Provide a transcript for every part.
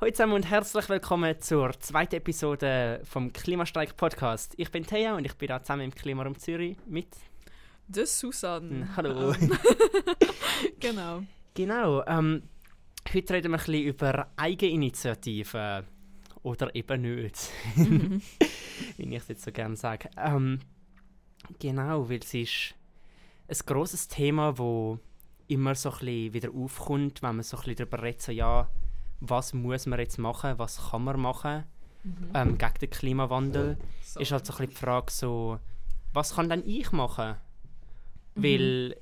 Hallo zusammen und herzlich willkommen zur zweiten Episode vom Klimastreik Podcast. Ich bin Thea und ich bin da zusammen im Klimarum Zürich mit der Susanne. Hallo. genau. Genau. Ähm, heute reden wir ein bisschen über Eigeninitiativen oder eben nicht, mhm. wie ich es jetzt so gerne sage. Ähm, genau, weil es ist ein großes Thema, wo immer so ein bisschen wieder aufkommt, wenn man so ein bisschen darüber redet, so, ja, was muss man jetzt machen, was kann man machen mhm. ähm, gegen den Klimawandel, so. ist halt so ein bisschen die Frage so, was kann denn ich machen? Mhm. Weil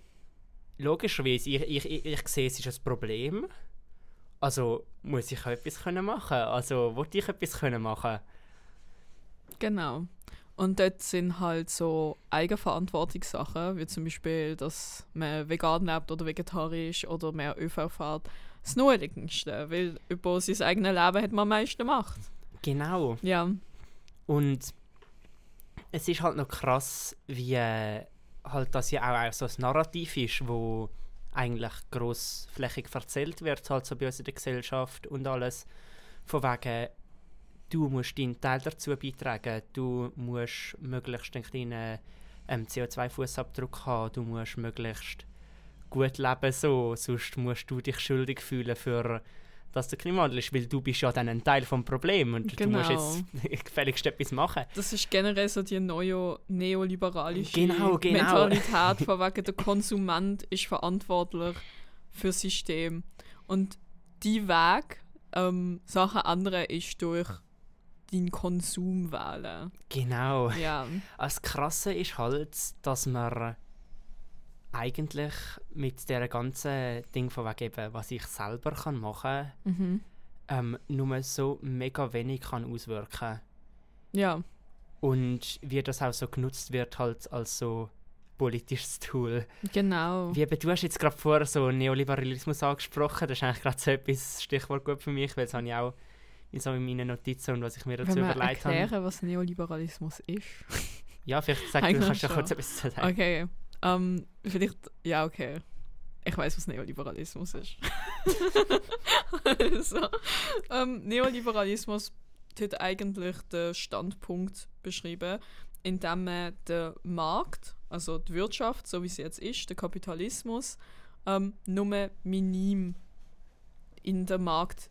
logischerweise, ich, ich, ich, ich sehe, es ist ein Problem, also muss ich auch etwas können machen, also wollte ich etwas können machen. Genau. Und dort sind halt so Eigenverantwortungssachen, wie zum Beispiel, dass man vegan lebt oder vegetarisch oder mehr ÖV fährt das Naheliegendste, weil über sein eigenes Leben hat man am meisten Macht. Genau. Ja. Und es ist halt noch krass, wie äh, halt das ja auch, so ein Narrativ ist, wo eigentlich grossflächig erzählt wird, halt so bei uns in der Gesellschaft und alles. Von wegen, du musst deinen Teil dazu beitragen, du musst möglichst einen kleinen ähm, CO2-Fußabdruck haben, du musst möglichst gut leben so, sonst musst du dich schuldig fühlen für dass der Klimawandel ist, weil du bist ja dann ein Teil vom Problem und genau. du musst jetzt gefälligst etwas machen. Das ist generell so die neue neoliberalische genau, genau. Mentalität, von wegen der Konsument ist verantwortlich für das System. Und die Weg, ähm, Sachen andere ist durch deinen Konsum wählen. Genau. Ja. Das Krasse ist halt, dass man eigentlich mit der ganzen Ding von wegen eben, was ich selber kann machen kann, mhm. ähm, nur so mega wenig kann auswirken. Ja. Und wie das auch so genutzt wird halt als so politisches Tool. Genau. Wie du hast jetzt gerade vorher so Neoliberalismus angesprochen, das ist eigentlich gerade so etwas Stichwort gut für mich, weil das habe ich auch so in meinen Notizen und was ich mir dazu Wenn überlegt habe. erklären, was Neoliberalismus ist? ja, vielleicht sag, du kannst ja kurz etwas zu sagen. Okay. Ähm, vielleicht, ja, okay. Ich weiß, was Neoliberalismus ist. also, ähm, Neoliberalismus hat eigentlich den Standpunkt beschrieben, in dem man den Markt, also die Wirtschaft, so wie sie jetzt ist, der Kapitalismus, ähm, nur minim in den Markt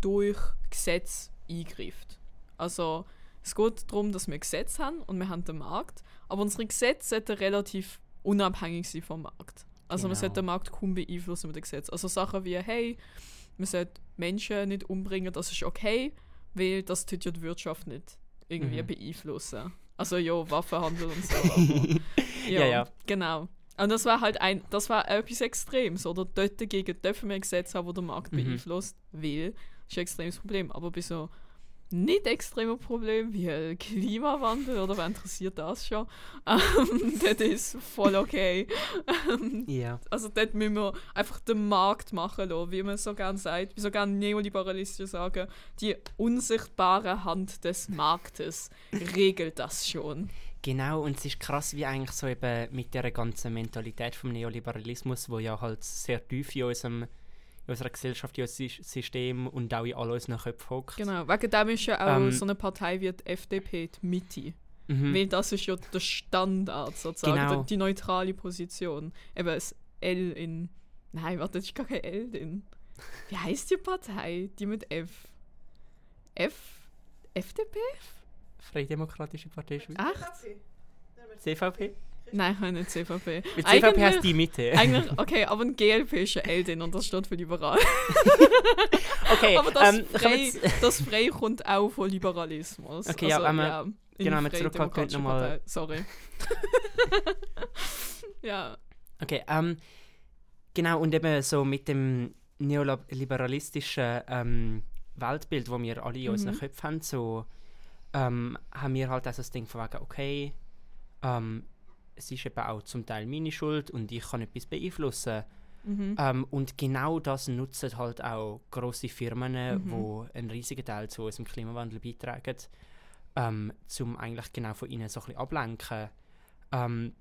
durch Gesetz eingreift. Also es geht darum, dass wir Gesetze haben und wir haben den Markt, aber unsere Gesetze sollten relativ unabhängig sein vom Markt. Also genau. man sollte den Markt kaum beeinflussen mit dem Gesetz. Also Sachen wie, hey, man sollte Menschen nicht umbringen, das ist okay, weil das tut ja die Wirtschaft nicht irgendwie mhm. beeinflussen. Also ja, Waffenhandel und so. ja, ja, ja. Genau. Und das war halt ein, das war etwas Extremes, oder? Dort dagegen dürfen wir ein Gesetz haben, das den Markt mhm. beeinflusst, weil ist ein extremes Problem. Aber bei so nicht extreme Problem wie Klimawandel oder wer interessiert das schon? Ähm, das ist voll okay. Ähm, ja. Also dort müssen wir einfach den Markt machen lassen, wie man so gerne sagt, wie so gerne Neoliberalisten sagen, die unsichtbare Hand des Marktes regelt das schon. Genau, und es ist krass, wie eigentlich so eben mit der ganzen Mentalität vom Neoliberalismus, wo ja halt sehr tief in unserem in unserer Gesellschaft, in unserem System und auch in all unseren Köpfen hockt. Genau, wegen dem ist ja auch ähm, so eine Partei wie die FDP die Mitte. Mhm. Weil das ist ja der Standard sozusagen, genau. die, die neutrale Position. Eben das L in. Nein, warte, das ist gar kein L drin. Wie heißt die Partei? Die mit F. F? FDP? Freie Partei Schweiz. Echt? CVP? Nein, nicht CVP. Mit CVP heißt die Mitte. Eigentlich, okay, aber ein GLP ist eine Eldin und das steht für liberal. okay, aber das, ähm, frei, das frei kommt auch von Liberalismus. Okay, also, ja, ähm, ja, genau, wir zurückkommen nochmal. Sorry. ja. Okay, ähm, genau, und eben so mit dem neoliberalistischen ähm, Weltbild, das wir alle in unseren mhm. Köpfen haben, so ähm, haben wir halt also das Ding von wegen, okay, ähm, es ist eben auch zum Teil meine Schuld und ich kann etwas beeinflussen. Mhm. Ähm, und genau das nutzen halt auch große Firmen, mhm. wo einen riesigen Teil zu unserem Klimawandel beitragen, ähm, um eigentlich genau von ihnen so ein bisschen ablenken. Ähm,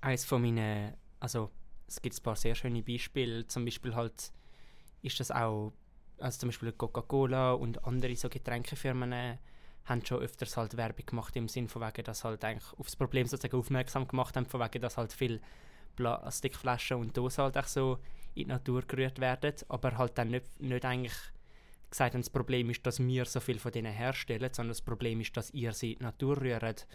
eines von meinen, also es gibt ein paar sehr schöne Beispiele, zum Beispiel halt ist das auch also zum Beispiel Coca-Cola und andere so Getränkefirmen haben schon öfters halt Werbung gemacht im Sinn von wegen, dass halt eigentlich aufs Problem sozusagen aufmerksam gemacht haben, von wegen, dass halt viel Plastikflaschen und Dosen halt auch so in die Natur gerührt werden, aber halt dann nicht, nicht eigentlich gesagt haben, das Problem ist, dass wir so viel von denen herstellen, sondern das Problem ist, dass ihr sie in die Natur rührt.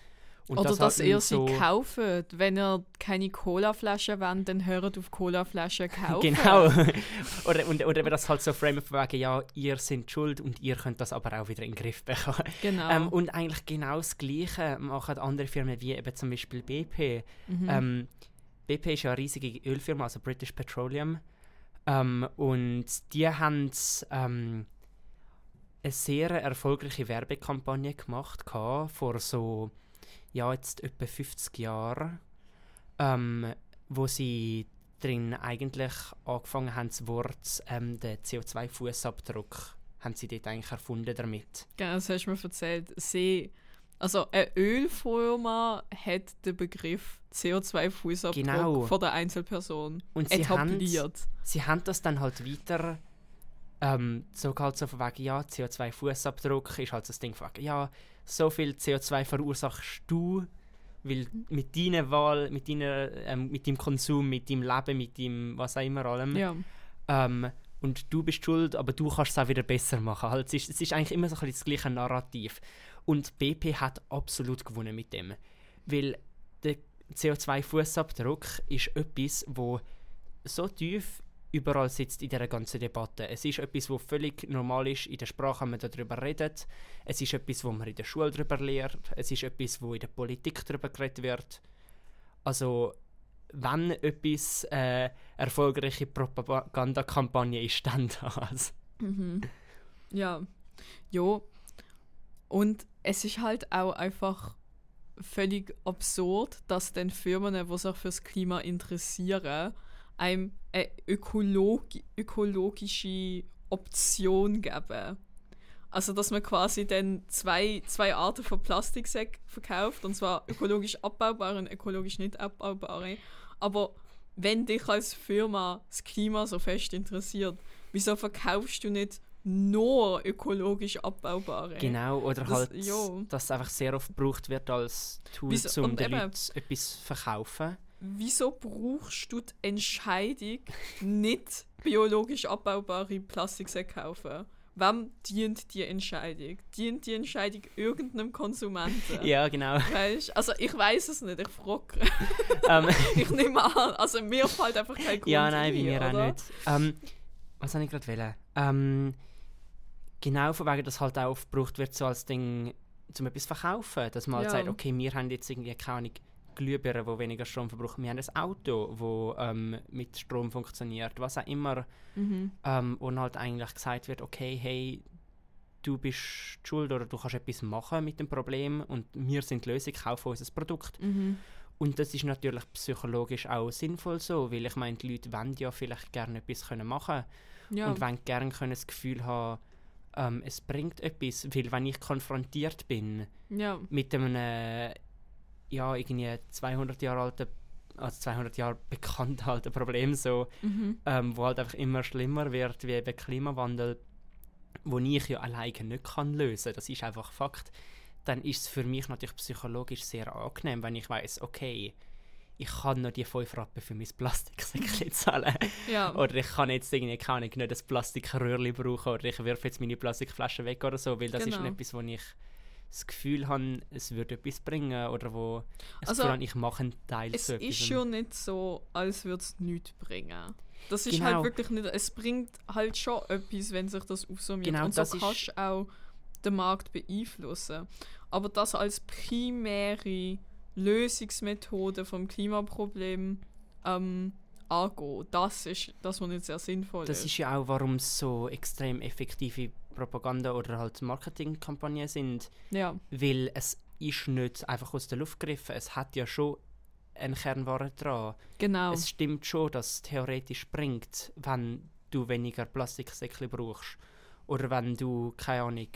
Und Oder das dass ihr so sie kauft. Wenn ihr keine Colaflaschen wollt, dann hört auf Colaflaschen kaufen. Genau. oder, und, oder wenn das halt so framen von wegen, ja, ihr seid schuld und ihr könnt das aber auch wieder in den Griff bekommen. Genau. Ähm, und eigentlich genau das Gleiche machen andere Firmen wie eben zum Beispiel BP. Mhm. Ähm, BP ist ja eine riesige Ölfirma, also British Petroleum. Ähm, und die haben ähm, eine sehr erfolgreiche Werbekampagne gemacht vor so ja jetzt etwa 50 Jahren, ähm, wo sie drin eigentlich angefangen haben, das Wort ähm, den CO2-Fußabdruck haben sie dort eigentlich erfunden damit. Genau, das hast du mir erzählt. Sie, also eine Ölfirma hat den Begriff CO2-Fußabdruck genau. von der Einzelperson Und sie etabliert. Haben, sie haben das dann halt weiter ähm, so halt so von wegen, ja, CO2-Fußabdruck ist halt das Ding von wegen, ja, so viel CO2 verursachst du, weil mit deiner Wahl, mit, deiner, ähm, mit deinem Konsum, mit deinem Leben, mit dem was auch immer allem. Ja. Ähm, und du bist schuld, aber du kannst es auch wieder besser machen. Halt, es, ist, es ist eigentlich immer so ein das gleiche Narrativ. Und BP hat absolut gewonnen mit dem. Weil der CO2-Fußabdruck ist etwas, wo so tief überall sitzt in dieser ganzen Debatte. Es ist etwas, was völlig normal ist. In der Sprache wenn man darüber redet. Es ist etwas, wo man in der Schule darüber lehrt. Es ist etwas, wo in der Politik darüber geredet wird. Also, wenn etwas äh, erfolgreiche Propagandakampagne ist, dann das. Mhm. Ja. Ja. Und es ist halt auch einfach völlig absurd, dass dann Firmen, die sich fürs Klima interessieren, einem eine ökologi ökologische Option geben. Also, dass man quasi dann zwei, zwei Arten von Plastiksäcken verkauft, und zwar ökologisch abbaubare und ökologisch nicht abbaubare. Aber wenn dich als Firma das Klima so fest interessiert, wieso verkaufst du nicht nur ökologisch abbaubare? Genau, oder das, halt, jo. dass es einfach sehr oft gebraucht wird als Tool, um den Leuten etwas zu verkaufen wieso brauchst du die Entscheidung, nicht biologisch abbaubare Plastiksäcke kaufen? Wem dient die Entscheidung? Dient die Entscheidung irgendeinem Konsumenten? Ja, genau. Weißt? Also ich weiß es nicht, ich frage. Um, ähm. ich nehme an, also mir fällt einfach kein Grund Ja, nein, bei mir oder? auch nicht. Um, ähm, was habe ich gerade wählen? Um, ähm, genau von wegen, dass halt auch oft gebraucht wird, so als Ding, um etwas zu verkaufen. Dass man halt ja. sagt, okay, wir haben jetzt irgendwie keine Ahnung, Glühbirnen, die weniger Strom verbrauchen. Wir haben ein Auto, das ähm, mit Strom funktioniert, was auch immer. Mhm. Ähm, und halt eigentlich gesagt wird, okay, hey, du bist schuld oder du kannst etwas machen mit dem Problem und wir sind die Lösung, kaufen unser Produkt. Mhm. Und das ist natürlich psychologisch auch sinnvoll so, weil ich meine, die Leute wollen ja vielleicht gerne etwas können machen ja. und wollen gerne können das Gefühl haben, ähm, es bringt etwas, weil wenn ich konfrontiert bin ja. mit einem ja, irgendwie 200 Jahre alte, also 200 Jahre bekannt alte Problem, so, mhm. ähm, wo halt einfach immer schlimmer wird, wie eben Klimawandel, wo ich ja alleine nicht kann lösen. Das ist einfach Fakt. Dann ist es für mich natürlich psychologisch sehr angenehm, wenn ich weiß, okay, ich kann noch die 5 Rappen für mein Plastiksäckchen zahlen. Ja. Oder ich kann jetzt irgendwie kann ich nicht das Plastikröhrchen brauchen oder ich wirf jetzt meine Plastikflasche weg oder so, weil das genau. ist etwas, wo ich das Gefühl habe, es würde etwas bringen oder wo ich also, Gefühl habe, ich mache einen Teil Es ist schon nicht so, als würde es nichts bringen. Das ist halt genau. halt wirklich nicht, es bringt halt schon etwas, wenn sich das aufsummiert. Genau, und so kannst du auch den Markt beeinflussen. Aber das als primäre Lösungsmethode vom Klimaproblem ähm, angehen, das ist das, was nicht sehr sinnvoll das ist. Das ist ja auch, warum es so extrem effektive Propaganda- oder halt Marketingkampagnen sind. Ja. Weil es ist nicht einfach aus der Luft gegriffen. Es hat ja schon eine Kernware dran. Genau. Es stimmt schon, dass es theoretisch bringt, wenn du weniger Plastiksäckchen brauchst. Oder wenn du, keine Ahnung,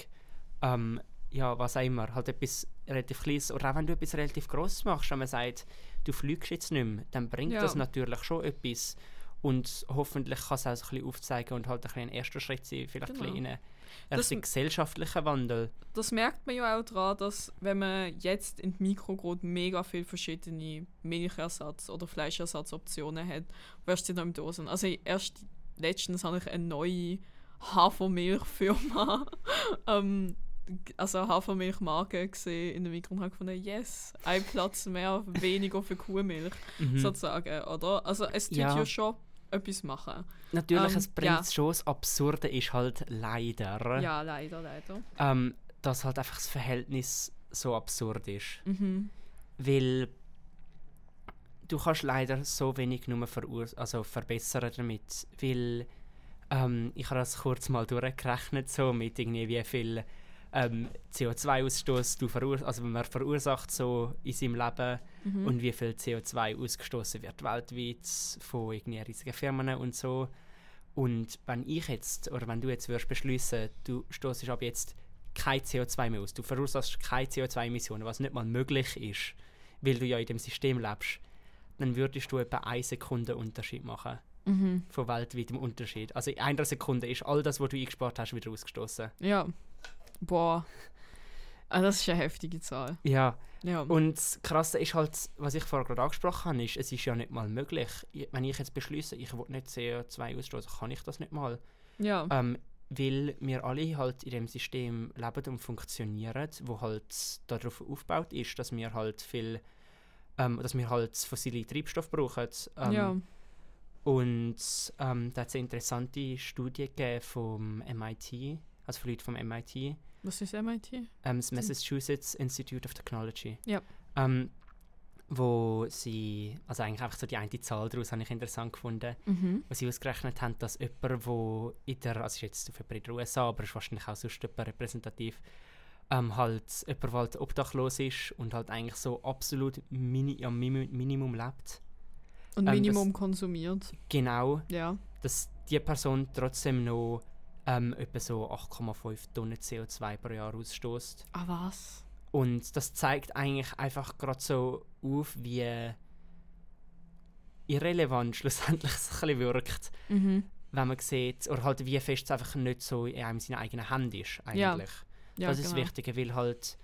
ähm, ja, was auch immer, halt etwas relativ kleines, oder auch wenn du etwas relativ Grosses machst, wenn man sagt, du fliegst jetzt nicht mehr, dann bringt ja. das natürlich schon etwas. Und hoffentlich kann es auch ein bisschen aufzeigen und halt ein, bisschen ein erster Schritt sein, vielleicht Genau. ein bisschen einen Das- gesellschaftlichen Wandel. Das merkt man ja auch daran, dass wenn man jetzt in Mikrogrot mega viele verschiedene Milchersatz- oder Fleischersatzoptionen hat, wirst du noch im Dosen. Also erst letztens habe ich eine neue Hafermilchfirma, ähm, also Hafermilchmarke gesehen in der Mikro und habe gefunden, yes, ein Platz mehr, weniger für Kuhmilch, Mhm. sozusagen, oder? Also es tut Ja. ja, schon etwas machen. Natürlich, Ähm, es bringt ja. schon. Das Absurde ist halt leider, Ja, leider, leider. ähm, dass halt einfach das Verhältnis so absurd ist. Mhm. Weil du kannst leider so wenig nur also verbessern damit. Weil ähm, ich habe das kurz mal durchgerechnet, so mit irgendwie wie viel ähm, CO2-Ausstoß du verursachst, also man verursacht so in seinem Leben Mhm. und wie viel CO2 ausgestoßen wird weltweit von irgendwie riesigen Firmen und so. Und wenn ich jetzt, oder wenn du jetzt würdest beschließen, du stoßest ab jetzt kein CO2 mehr aus, du verursachst keine CO2-Emissionen, was nicht mal möglich ist, weil du ja in dem System lebst, dann würdest du etwa eine Sekunde Unterschied machen Mhm. von weltweitem Unterschied. Also in einer Sekunde ist all das, was du eingespart hast, wieder ausgestoßen. Ja. Boah. Ah, das ist eine heftige Zahl. Ja, Ja. Und das Krasse ist halt, was ich vorher gerade angesprochen habe, ist, es ist ja nicht mal möglich. Wenn ich jetzt beschließe, ich will nicht CO2 ausstoßen, kann ich das nicht mal. ja. Ähm, weil wir alle halt in dem System leben und funktionieren, wo halt darauf aufgebaut ist, dass wir halt viel, ähm, dass wir halt fossile Treibstoff brauchen. Ähm, ja. Und ähm, da hat es eine interessante Studie gegeben vom MIT, also von Leuten vom MIT, Was ist MIT? ähm, das Massachusetts Institute of Technology. Ja. Ähm, wo sie, also eigentlich einfach so die eine Zahl daraus habe ich interessant gefunden, Mhm. wo sie ausgerechnet haben, dass jemand, wo in der, also ist jetzt für in der USA, aber ist wahrscheinlich auch sonst jemand repräsentativ, ähm, halt jemand, der halt obdachlos ist und halt eigentlich so absolut mini, am Mini- Minimum lebt. Und Ähm, Minimum konsumiert. Genau, Ja. dass die Person trotzdem noch ähm, etwa so 8,5 Tonnen CO2 pro Jahr ausstößt. Ah, was? Und das zeigt eigentlich einfach gerade so auf, wie irrelevant schlussendlich es ein bisschen wirkt, Mhm. wenn man sieht, oder halt wie fest es einfach nicht so in einem seiner eigenen Hände ist Ja. eigentlich. Ja, das ist genau. das Wichtige, weil halt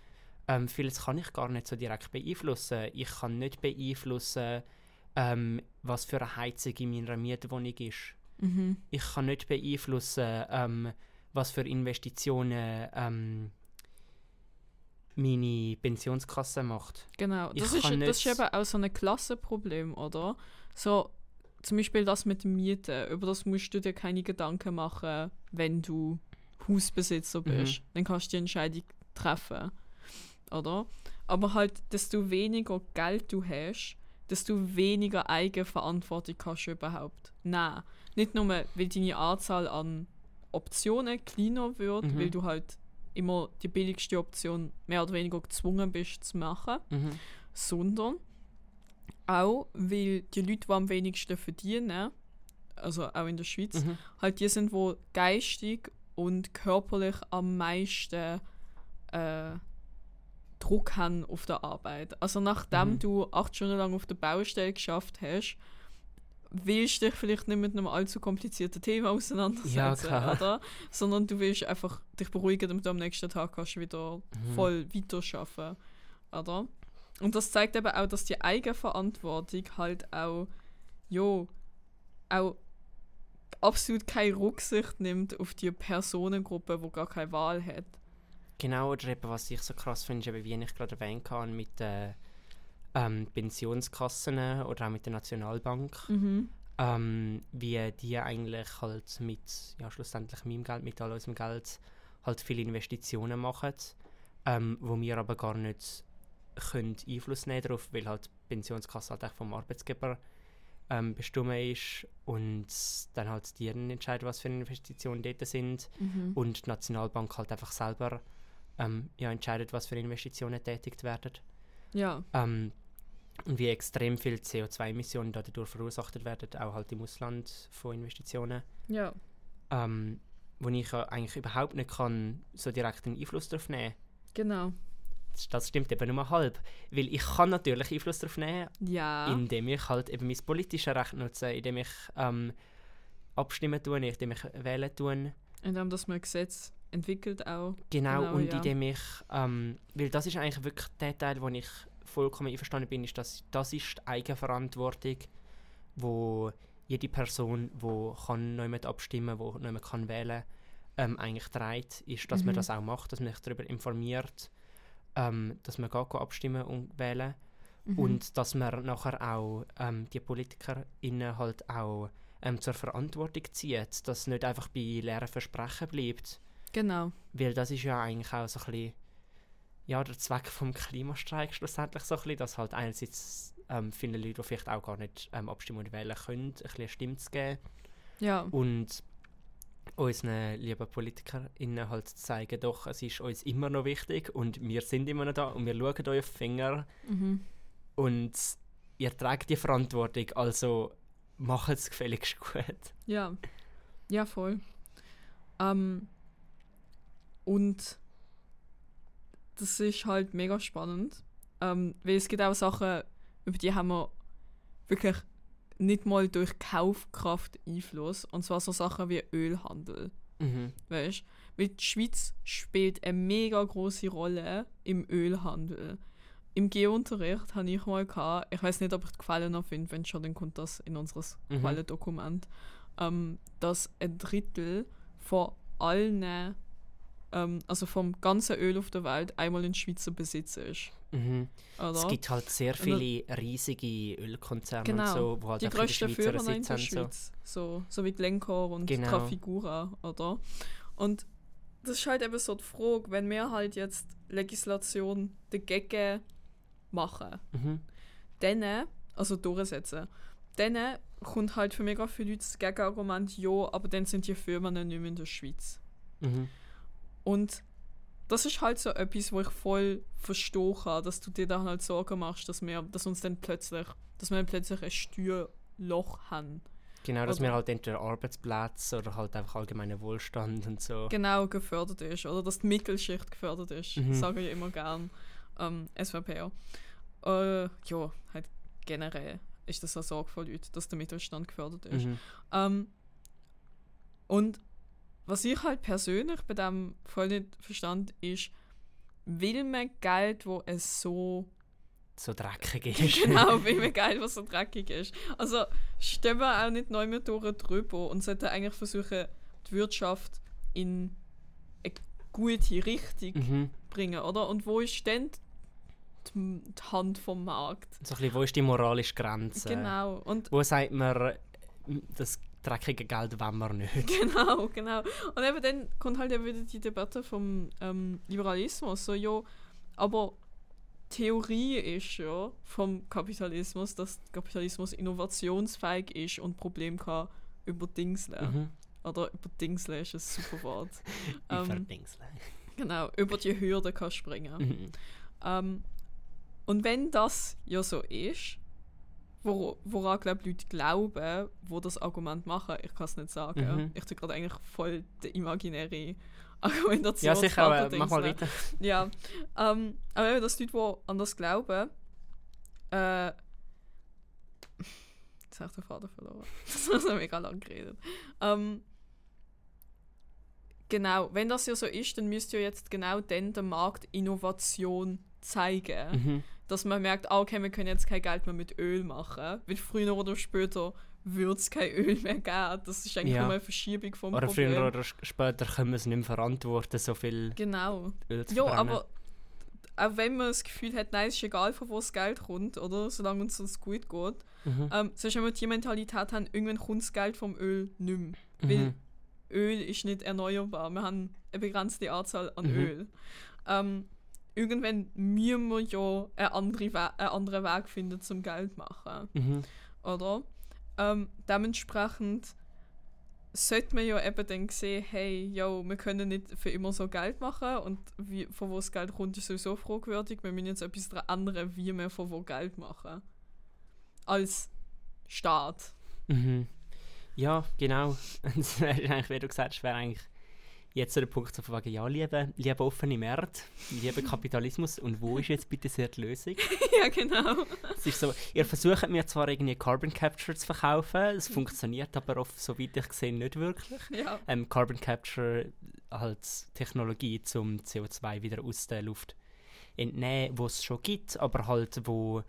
ähm, vieles kann ich gar nicht so direkt beeinflussen. Ich kann nicht beeinflussen, ähm, was für eine Heizung in meiner Mietwohnung ist. Mhm. Ich kann nicht beeinflussen, ähm, was für Investitionen ähm, meine Pensionskasse macht. Genau. Das ist, das ist eben auch so ein Klassenproblem, oder? So, zum Beispiel das mit dem Mieten. Über das musst du dir keine Gedanken machen, wenn du Hausbesitzer Mhm. bist. Dann kannst du die Entscheidung treffen. Oder? Aber halt, desto weniger Geld du hast, desto weniger Eigenverantwortung du überhaupt nehmen. Nicht nur, weil deine Anzahl an Optionen kleiner wird, Mhm. weil du halt immer die billigste Option mehr oder weniger gezwungen bist zu machen, Mhm. sondern auch, weil die Leute, die am wenigsten verdienen, also auch in der Schweiz, Mhm. halt die sind, wo geistig und körperlich am meisten äh, Druck haben auf der Arbeit. Also nachdem Mhm. du acht Stunden lang auf der Baustelle geschafft hast, willst du dich vielleicht nicht mit einem allzu komplizierten Thema auseinandersetzen, klar. oder? Sondern du willst einfach dich beruhigen, damit du am nächsten Tag kannst wieder Mhm. voll weiterarbeiten, oder? Und das zeigt eben auch, dass die Eigenverantwortung halt auch, jo, auch absolut keine Rücksicht nimmt auf die Personengruppe, die gar keine Wahl hat. Genau, oder eben, was ich so krass finde, ist eben, wie ich gerade erwähnt habe, mit den ähm, Pensionskassen oder auch mit der Nationalbank, Mhm. ähm, wie die eigentlich halt mit, ja, schlussendlich meinem Geld, mit all unserem Geld, halt viele Investitionen machen, ähm, wo wir aber gar nicht können Einfluss nehmen darauf, weil halt die Pensionskasse halt echt vom Arbeitsgeber ähm, bestimmt ist und dann halt die entscheiden, was für Investitionen dort sind Mhm. und die Nationalbank halt einfach selber ähm, ja, entscheidet, was für Investitionen tätigt werden. Ja, Ähm, und wie extrem viel CO2-Emissionen dadurch verursacht werden, auch halt im Ausland von Investitionen, ja. ähm, wo ich ja eigentlich überhaupt nicht kann so direkt einen Einfluss darauf nehmen Genau. das stimmt eben nur halb. Weil ich kann natürlich Einfluss darauf nehmen, Ja. indem ich halt eben mein politisches Recht nutze, indem ich ähm, abstimmen tue, indem ich wählen tue. Indem dass man Gesetz entwickelt auch. Genau, Genau, und ja. indem ich, ähm, weil das ist eigentlich wirklich der Teil, wo ich vollkommen einverstanden bin, ist, dass das ist die Eigenverantwortung, wo jede Person, wo kann noch jemand abstimmen, wo noch jemand kann wählen, ähm, eigentlich trägt, ist, dass man Mhm. das auch macht, dass man sich darüber informiert, ähm, dass man geht abstimmen und wählen Mhm. und dass man nachher auch ähm, die PolitikerInnen halt auch ähm, zur Verantwortung zieht, dass es nicht einfach bei leeren Versprechen bleibt. Genau. Weil das ist ja eigentlich auch so ein bisschen ja, der Zweck vom Klimastreik schlussendlich so ein bisschen, dass halt einerseits ähm, viele Leute, die vielleicht auch gar nicht ähm, abstimmen und wählen können, ein bisschen Stimme zu geben Ja. und unseren lieben PolitikerInnen halt zu zeigen, doch, es ist uns immer noch wichtig und wir sind immer noch da und wir schauen euch auf die Finger Mhm. und ihr tragt die Verantwortung, also macht es gefälligst gut. Ja. Ja, voll. Ähm, und das ist halt mega spannend. Ähm, weil es gibt auch Sachen, über die haben wir wirklich nicht mal durch Kaufkraft Einfluss. Und zwar so Sachen wie Ölhandel. Mhm. Weißt Weil die Schweiz spielt eine mega große Rolle im Ölhandel. Im Geounterricht habe ich mal gehabt, ich weiß nicht, ob ich die Quelle noch finde, wenn schon, dann kommt das in unseres Mhm. Quellendokument, ähm, dass ein Drittel von allen, ähm, also vom ganzen Öl auf der Welt einmal in Schweizer Besitz ist. Mhm. Es gibt halt sehr viele riesige Ölkonzerne Genau. so, wo halt die Schweizer Führer in der. So. Schweiz. So, so wie Glencore und Genau. Trafigura, oder? Und das ist halt eben so die Frage, wenn wir halt jetzt Legislation dagegen machen, Mhm. dann, also durchsetzen, dann kommt halt für mega viele Leute das Gegenargument, ja, aber dann sind die Firmen nicht mehr in der Schweiz. Mhm. Und das ist halt so etwas, wo ich voll verstehen kann, dass du dir dann halt Sorgen machst, dass wir, dass uns dann plötzlich, dass wir dann plötzlich ein Steuerloch haben. Genau, dass Oder- wir halt entweder Arbeitsplätze oder halt einfach allgemeinen Wohlstand und so. genau gefördert ist oder dass die Mittelschicht gefördert ist. Mhm. Sage ich immer gern. Ähm, SVP. Äh, ja, halt generell ist das eine Sorge von Leuten, dass der Mittelstand gefördert ist. Mhm. Ähm, und was ich halt persönlich bei dem voll nicht verstand, ist, will man Geld, wo es so So dreckig ist. genau, will man Geld, was so dreckig ist. Also stehen wir auch nicht neu mehr durch drüber und sollten eigentlich versuchen, die Wirtschaft in eine gute Richtung Mhm. bringen, oder? Und wo ist denn die, die Hand vom Markt? So ein bisschen, wo ist die moralische Grenze? Genau. Und Wo sagt man, das dreckige Geld wollen wir nicht? Genau, genau. Und eben dann kommt halt eben wieder die Debatte vom ähm, Liberalismus. So, ja, aber Theorie ist ja vom Kapitalismus, dass Kapitalismus innovationsfähig ist und Problem kann überdingseln. Mhm. Oder überdingseln ist ein super Wort. Ähm, verdingsle. genau, über die Hürde kann springen. Mhm. Ähm, und wenn das ja so ist, wo, woran glaube ich Leute glauben, wo das Argument machen, ich kann es nicht sagen. Mhm. Ich tue gerade eigentlich voll die imaginäre Argumentation. Ja, sicher, aber mach mal weiter. Ja, ähm, aber eben, dass Leute, die an das glauben, äh, jetzt habe ich den Faden verloren. Das ist mega lang geredet. Ähm, genau, wenn das ja so ist, dann müsst ihr jetzt genau dann der Markt Innovation zeigen. Mhm. Dass man merkt, ah, okay, wir können jetzt kein Geld mehr mit Öl machen, weil früher oder später wird es kein Öl mehr geben. Das ist eigentlich Ja. nur eine Verschiebung vom Oder Problem. früher oder später können wir es nicht mehr verantworten, so viel Genau. Öl zu Ja, verbrennen. aber auch wenn man das Gefühl hat, nein, es ist egal, von wo das Geld kommt, oder? Solange uns das gut geht. Mhm. Ähm, wenn wir die Mentalität haben, irgendwann kommt das Geld vom Öl nicht mehr. Weil Mhm. Öl ist nicht erneuerbar. Wir haben eine begrenzte Anzahl an Mhm. Öl. Ähm, irgendwann müssen wir ja einen anderen, We einen anderen Weg finden, zum Geld zu machen. Mhm. Oder? Ähm, dementsprechend sollte man ja eben dann sehen, hey, yo, wir können nicht für immer so Geld machen und wie, von wo das Geld kommt, ist sowieso fragwürdig. Wir müssen jetzt etwas daran ändern, wie wir von wo Geld machen. Als Staat. Mhm. Ja, genau. Es wäre eigentlich, wie du gesagt hast, wäre eigentlich jetzt so der Punkt, von wegen, ja, liebe, liebe offene Märkte, liebe Kapitalismus, und wo ist jetzt bitte sehr die Lösung? ja, genau. Es ist so, ihr versucht mir zwar irgendwie Carbon Capture zu verkaufen, es funktioniert aber oft, soweit ich sehe, nicht wirklich. Ja. Ähm, Carbon Capture als Technologie, um CO2 wieder aus der Luft entnehmen, wo es schon gibt, aber halt wo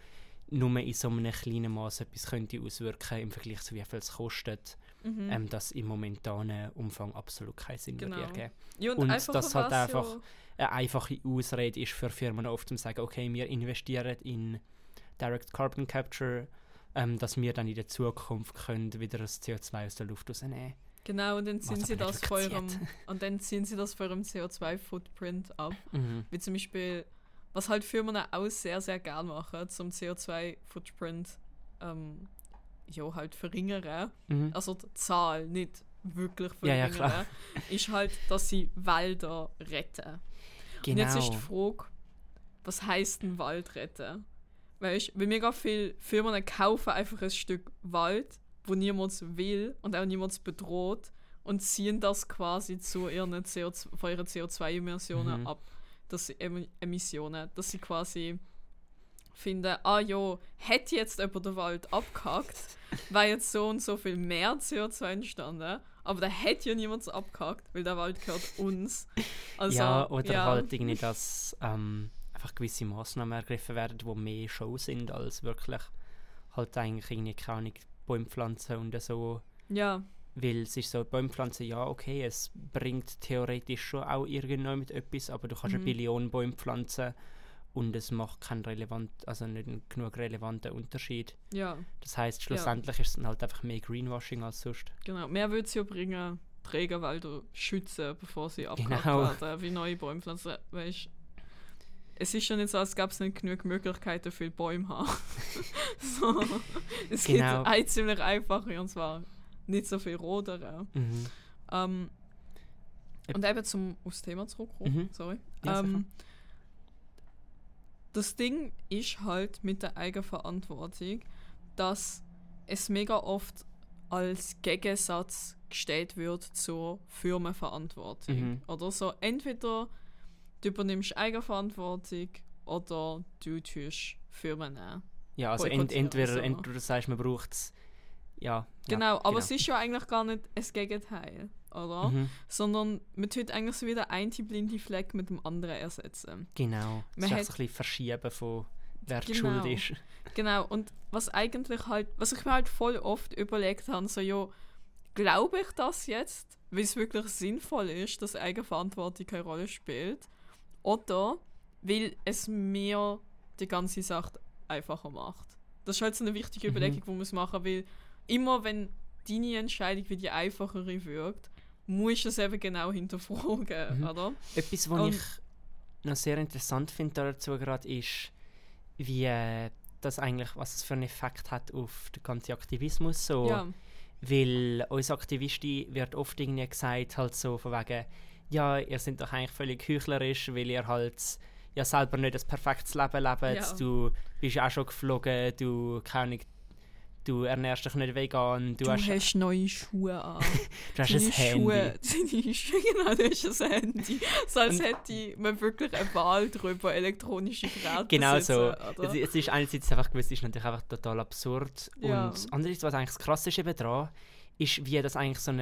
nur in so einem kleinen Maß etwas könnte auswirken im Vergleich zu wie viel es kostet, Mhm. ähm, das im momentanen Umfang absolut keinen Sinn Genau. würde ergeben. ja, und einfacher das halt einfach- Eine einfache Ausrede ist für Firmen oft zu sagen, okay, wir investieren in Direct Carbon Capture, ähm, dass wir dann in der Zukunft können wieder das CO2 aus der Luft rausnehmen Genau, und dann ziehen sie das von ihrem, und dann ziehen sie das von ihrem CO2-Footprint ab. mhm. Wie zum Beispiel, was halt Firmen auch sehr, sehr gern machen, zum CO2-Footprint ähm, ja, halt verringern. Mhm. Also die Zahl nicht wirklich Ja, ja, verringern. klar. ist halt, dass sie Wälder retten. Und jetzt ist die Genau. Frage, was heisst ein Wald retten? Weißt du, weil mega viele Firmen kaufen einfach ein Stück Wald, wo niemand will und auch niemand bedroht und ziehen das quasi zu ihren CO2, von ihren CO2-Emissionen Mhm. ab. Dass sie, Emi- Emissionen, dass sie quasi finden, ah ja, hätte jetzt jemand den Wald abgehackt, wäre jetzt so und so viel mehr CO2 entstanden. Aber da hätte ja niemand abgehackt, weil der Wald gehört uns. Also, ja, oder ja. halt irgendwie, dass ähm, einfach gewisse Massnahmen ergriffen werden, die mehr Show sind, als wirklich halt eigentlich irgendwie keine Ahnung, Bäume pflanzen und so. Ja, Weil es ist so, Bäume pflanzen, ja, okay, es bringt theoretisch schon auch irgendwann mit etwas, aber du kannst Mhm. eine Billion Bäume pflanzen und es macht keinen relevant, also nicht einen genug relevanten Unterschied. ja, Das heißt, schlussendlich ist es dann halt einfach mehr Greenwashing als sonst. genau. Mehr würde es ja bringen, die Regenwälder schützen, bevor sie abgehackt Genau. werden, wie neue Bäume pflanzen. Weißt, es ist ja nicht so, als gäbe es nicht genug Möglichkeiten, viele Bäume haben. so, es Genau. gibt eine ziemlich einfache, und zwar nicht so viel rodern. Mhm. Ähm, Ä- und eben zum aufs Thema zurückkommen, Mhm. sorry. Ja, sicher. Das Ding ist halt mit der Eigenverantwortung, dass es mega oft als Gegensatz gestellt wird zur Firmenverantwortung. Mhm. Oder so, entweder du übernimmst Eigenverantwortung oder du tust Firmen nehmen. Ja, also ent, entweder, so. entweder du sagst, man braucht es. Ja. Genau, ja, aber genau. es ist ja eigentlich gar nicht das Gegenteil, oder? Mhm. sondern man tut eigentlich so wieder ein blinde Fleck mit dem anderen ersetzen. Genau. Man ist echt hat- ein bisschen Verschieben von wer Genau. Schuld ist. Genau, und was eigentlich halt, was ich mir halt voll oft überlegt habe, so, ja, glaube ich das jetzt, weil es wirklich sinnvoll ist, dass Eigenverantwortung keine Rolle spielt, oder weil es mir die ganze Sache einfacher macht. Das ist halt so eine wichtige Mhm. Überlegung, die man machen weil immer wenn deine Entscheidung wie die einfachere wirkt, musst du es eben genau hinterfragen, Mhm. oder? Etwas, was Und- ich noch sehr interessant finde dazu gerade ist, wie äh, das eigentlich, was es für einen Effekt hat auf den ganzen Aktivismus. So. Ja, Weil uns Aktivisten wird oft irgendwie gesagt, halt so von wegen, ja, ihr seid doch eigentlich völlig heuchlerisch, weil ihr halt ja selber nicht ein perfektes Leben lebt. Ja. Du bist ja auch schon geflogen, du, keine du ernährst dich nicht vegan, du, du, hast, hast, neue Schuhe an. du hast ein Deine Handy. Schuhe, deine Schuhe, genau, du hast ein Handy. So als Und- hätte man wirklich eine Wahl darüber, elektronische Geräte Genau so. Es, es ist einerseits einfach gewusst, es ist natürlich einfach total absurd. Ja. Und andererseits, was eigentlich das Krasse ist eben dran, ist, wie das eigentlich so ein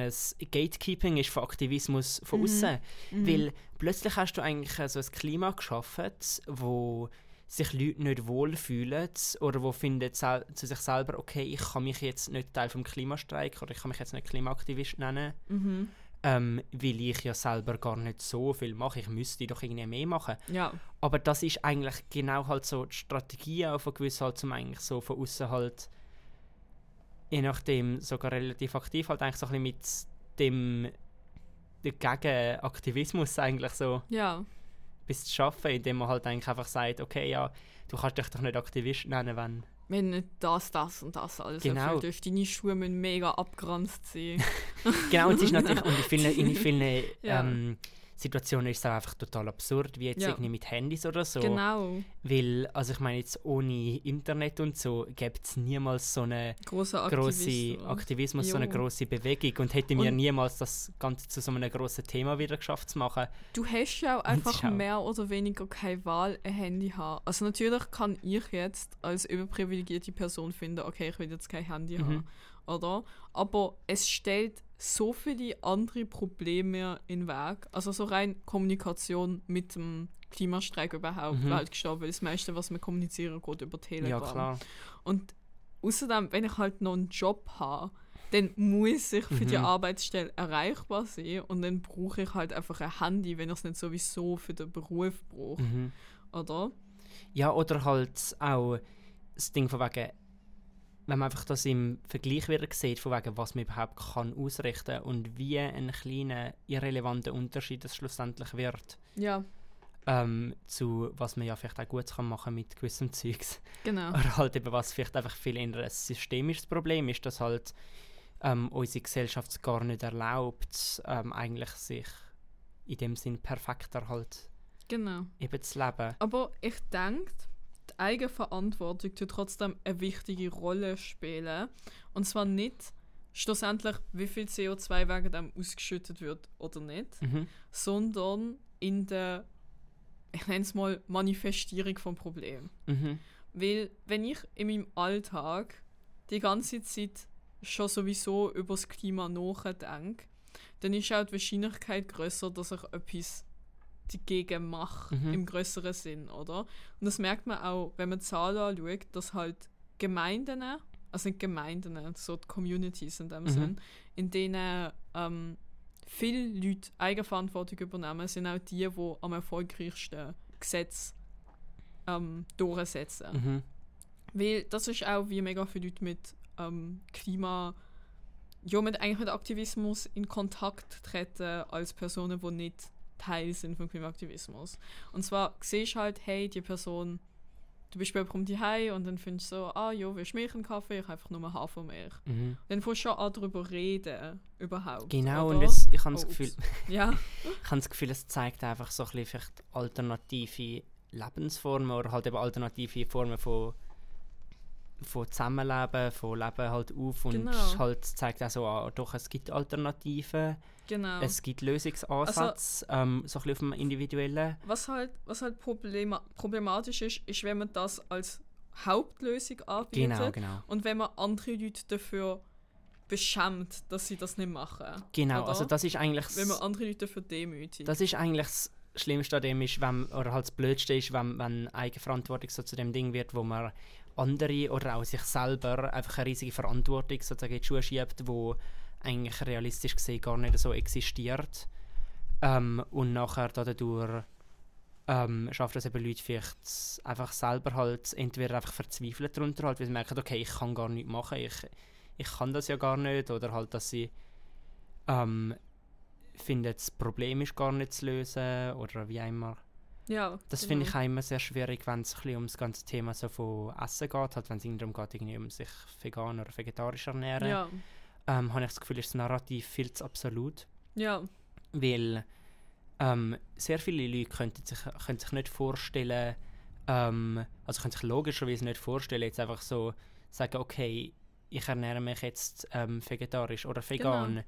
Gatekeeping ist von Aktivismus von Mhm. außen. Mhm. Weil plötzlich hast du eigentlich so ein Klima geschaffen, wo sich Leute nicht wohlfühlen oder wo finden zu sich selber, okay, ich kann mich jetzt nicht Teil vom Klimastreik oder ich kann mich jetzt nicht Klimaaktivist nennen, Mhm. ähm, weil ich ja selber gar nicht so viel mache. Ich müsste doch irgendwie mehr machen. Ja, Aber das ist eigentlich genau halt so die Strategie auch von gewissen halt, zum eigentlich so von außen halt je nachdem sogar relativ aktiv halt eigentlich so ein bisschen mit dem dagegen Aktivismus eigentlich so ja, bis zu schaffen, indem man halt eigentlich einfach sagt, okay, ja, du kannst dich doch nicht Aktivist nennen, wenn wenn nicht das, das und das alles Genau. erfüllt. Deine Schuhe müssen mega abgeranzt sein. genau und es ist natürlich und in vielen, in vielen Ja. ähm, Situationen ist es auch einfach total absurd, wie jetzt Ja. irgendwie mit Handys oder so. Genau. Weil, also ich meine jetzt ohne Internet und so, gäbe es niemals so eine Großer große Aktivist. Aktivismus, so eine große Bewegung und hätte mir Und- niemals das Ganze zu so einem großen Thema wieder geschafft zu machen. Du hast ja auch einfach auch- mehr oder weniger keine Wahl, ein Handy haben. Also natürlich kann ich jetzt als überprivilegierte Person finden, okay, ich will jetzt kein Handy Mhm. haben, oder? Aber es stellt so viele andere Probleme in den Weg. Also so rein Kommunikation mit dem Klimastreik überhaupt Mhm. halt gestorben, weil das meiste, was wir kommunizieren, geht über Telegram. Ja, klar. Und außerdem, wenn ich halt noch einen Job habe, dann muss ich für die Mhm. Arbeitsstelle erreichbar sein und dann brauche ich halt einfach ein Handy, wenn ich es nicht sowieso für den Beruf brauche, Mhm. oder? Ja, oder halt auch das Ding von wegen, wenn man einfach das im Vergleich wieder sieht, von wegen, was man überhaupt kann ausrichten und wie ein kleiner, irrelevanter Unterschied es schlussendlich wird, Ja, ähm, zu was man ja vielleicht auch gut kann machen mit gewissem Zeugs. genau. Oder halt eben, was vielleicht einfach viel eher ein systemisches Problem ist, dass halt ähm, unsere Gesellschaft es gar nicht erlaubt, ähm, eigentlich sich in dem Sinn perfekter halt genau. eben zu leben. Aber ich denke, die Eigenverantwortung tut trotzdem eine wichtige Rolle spielen. Und zwar nicht schlussendlich, wie viel CO2 wegen dem ausgeschüttet wird oder nicht, Mhm. sondern in der, ich nenne es mal, Manifestierung vom Problem. Mhm. Weil, wenn ich in meinem Alltag die ganze Zeit schon sowieso über das Klima nachdenke, dann ist auch die Wahrscheinlichkeit größer, dass ich etwas dagegen mache, Mhm. im größeren Sinn, oder? Und das merkt man auch, wenn man Zahlen anschaut, dass halt Gemeinden, also nicht Gemeinden, so Communities in dem Mhm. Sinn, in denen ähm, viele Leute Eigenverantwortung übernehmen, sind auch die, die am erfolgreichsten Gesetze ähm, durchsetzen. Mhm. Weil das ist auch, wie mega viele Leute mit ähm, Klima, ja, mit, eigentlich mit Aktivismus in Kontakt treten, als Personen, die nicht Teil sind vom Klimaaktivismus. Und zwar siehst du halt, hey, die Person, du bist bei jemandem daheim und dann findest du so, ah, ja, willst du Milch und Kaffee? Ich habe einfach nur Hafermilch. Mhm. Dann fängst du schon an, darüber reden, überhaupt. Genau, oder? und es, ich habe Oh, das, Gefühl, ups. Ja, ich habe das Gefühl, es zeigt einfach so ein bisschen vielleicht alternative Lebensformen oder halt eben alternative Formen von, von Zusammenleben, von Leben halt auf und Genau. halt zeigt auch so, ah, doch, es gibt Alternativen, genau. es gibt Lösungsansätze, ähm, so ein bisschen auf dem individuellen. Was halt, was halt problema problematisch ist, ist, wenn man das als Hauptlösung anbietet Genau, genau. und wenn man andere Leute dafür beschämt, dass sie das nicht machen. Genau, Oder? also das ist eigentlich wenn man andere Leute dafür demütigt. das ist eigentlich das Schlimmste an dem ist, wenn, oder halt das Blödste ist, wenn, wenn Eigenverantwortung so zu dem Ding wird, wo man andere oder auch sich selber einfach eine riesige Verantwortung sozusagen in die Schuhe schiebt, wo eigentlich realistisch gesehen gar nicht so existiert. Ähm, und nachher dadurch ähm, schafft das eben Leute vielleicht einfach selber halt entweder einfach verzweifelt darunter, halt, weil sie merken, okay, ich kann gar nichts machen, ich, ich kann das ja gar nicht, oder halt, dass sie ähm, finden, das Problem ist gar nicht zu lösen, oder wie immer. Ja, Das genau. finde ich auch immer sehr schwierig, wenn es um das ganze Thema so von Essen geht, halt wenn es darum geht, irgendwie um sich vegan oder vegetarisch ernähren, Ja, ähm, habe ich das Gefühl, ist das Narrativ viel zu absolut, ja, weil ähm, sehr viele Leute könnten sich, können sich nicht vorstellen, ähm, also können sich logischerweise nicht vorstellen, jetzt einfach so sagen, okay, ich ernähre mich jetzt ähm, vegetarisch oder vegan, Genau.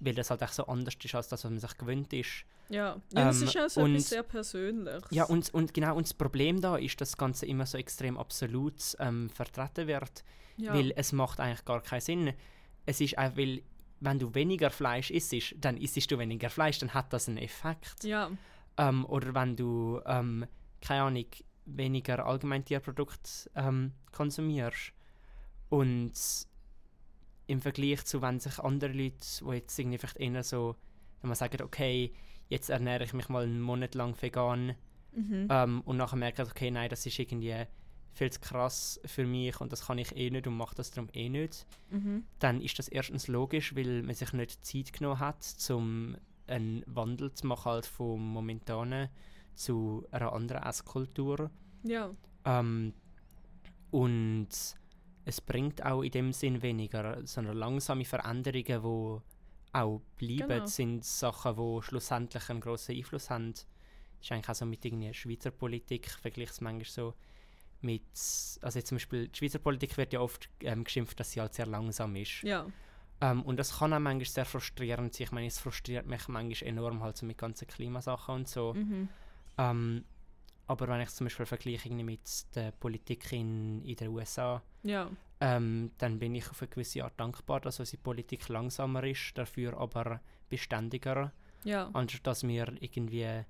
weil das halt auch so anders ist als das, was man sich gewöhnt ist. Ja. ja das Ähm, ist auch so und- etwas sehr Persönliches. Ja, und, und genau, und das Problem da ist, dass das Ganze immer so extrem absolut ähm, vertreten wird, ja. weil es macht eigentlich gar keinen Sinn. Es ist einfach, weil wenn du weniger Fleisch isst, dann isst du weniger Fleisch, dann hat das einen Effekt. ja, Ähm, oder wenn du, ähm, keine Ahnung, weniger allgemein Tierprodukte ähm, konsumierst. Und im Vergleich zu, wenn sich andere Leute, die jetzt irgendwie vielleicht eher so, wenn man sagt, okay, jetzt ernähre ich mich mal einen Monat lang vegan, mhm. ähm, und nachher merken, okay, nein, das ist irgendwie viel zu krass für mich und das kann ich eh nicht und mache das darum eh nicht, Mhm. dann ist das erstens logisch, weil man sich nicht Zeit genommen hat, um einen Wandel zu machen halt vom momentanen zu einer anderen Esskultur. ja, Ähm, und es bringt auch in dem Sinn weniger, sondern langsame Veränderungen, wo auch bleiben, Genau. sind Sachen, die schlussendlich einen grossen Einfluss haben. Das ist eigentlich auch so mit irgendwie Schweizer Politik, vergleiche es manchmal so mit, also jetzt zum Beispiel, die Schweizer Politik wird ja oft ähm, geschimpft, dass sie halt sehr langsam ist. Ja, Ähm, und das kann auch manchmal sehr frustrierend sein. Ich meine, es frustriert mich manchmal enorm halt so mit ganzen Klimasachen und so. mhm. Ähm, aber wenn ich zum Beispiel vergleiche mit der Politik in, in den USA, ja, ähm, dann bin ich auf eine gewisse Art dankbar, dass unsere Politik langsamer ist, dafür aber beständiger, ja, anstatt dass wir irgendwie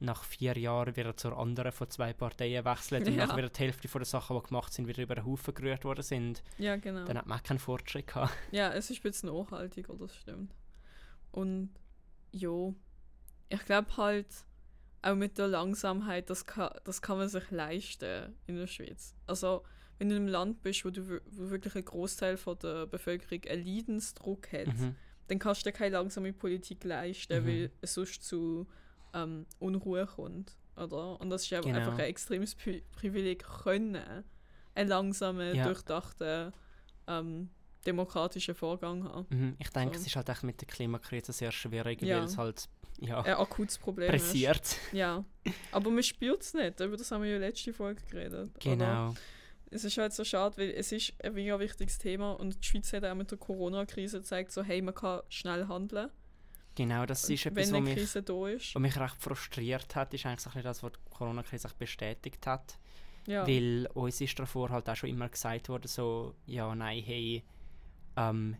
nach vier Jahren wieder zur anderen von zwei Parteien wechseln und Ja. dann wieder die Hälfte von den Sachen, die gemacht sind, wieder über den Haufen gerührt worden sind. ja, genau. Dann hat man auch keinen Fortschritt gehabt. Ja, es ist ein bisschen nachhaltiger, das stimmt. Und jo, ich glaube halt, auch mit der Langsamkeit, das kann, das kann man sich leisten in der Schweiz. Also, wenn du in einem Land bist, wo du wo wirklich ein Großteil von der Bevölkerung einen Leidensdruck hat, Mhm. dann kannst du dir keine langsame Politik leisten, Mhm. weil es sonst zu ähm, Unruhe kommt. Oder? Und das ist ja Genau. einfach ein extremes Pri Privileg, können einen langsamen, Ja. durchdachten ähm, demokratischen Vorgang haben. Mhm. Ich denke, So. es ist halt echt mit der Klimakrise sehr schwierig, Ja. weil es halt ja, Ein akutes Problem pressiert. ist. Ja. Aber man spürt es nicht. Über das haben wir ja letzte Folge geredet. Genau. Es ist halt so schade, weil es ist ein mega wichtiges Thema und die Schweiz hat auch mit der Corona-Krise gezeigt, so hey, man kann schnell handeln, Genau, das ist etwas, wenn was eine mich, ist. was mich recht frustriert hat, ist eigentlich ein das, was die Corona-Krise bestätigt hat. Ja. Weil uns ist davor halt auch schon immer gesagt worden, so, ja, nein, hey, ähm,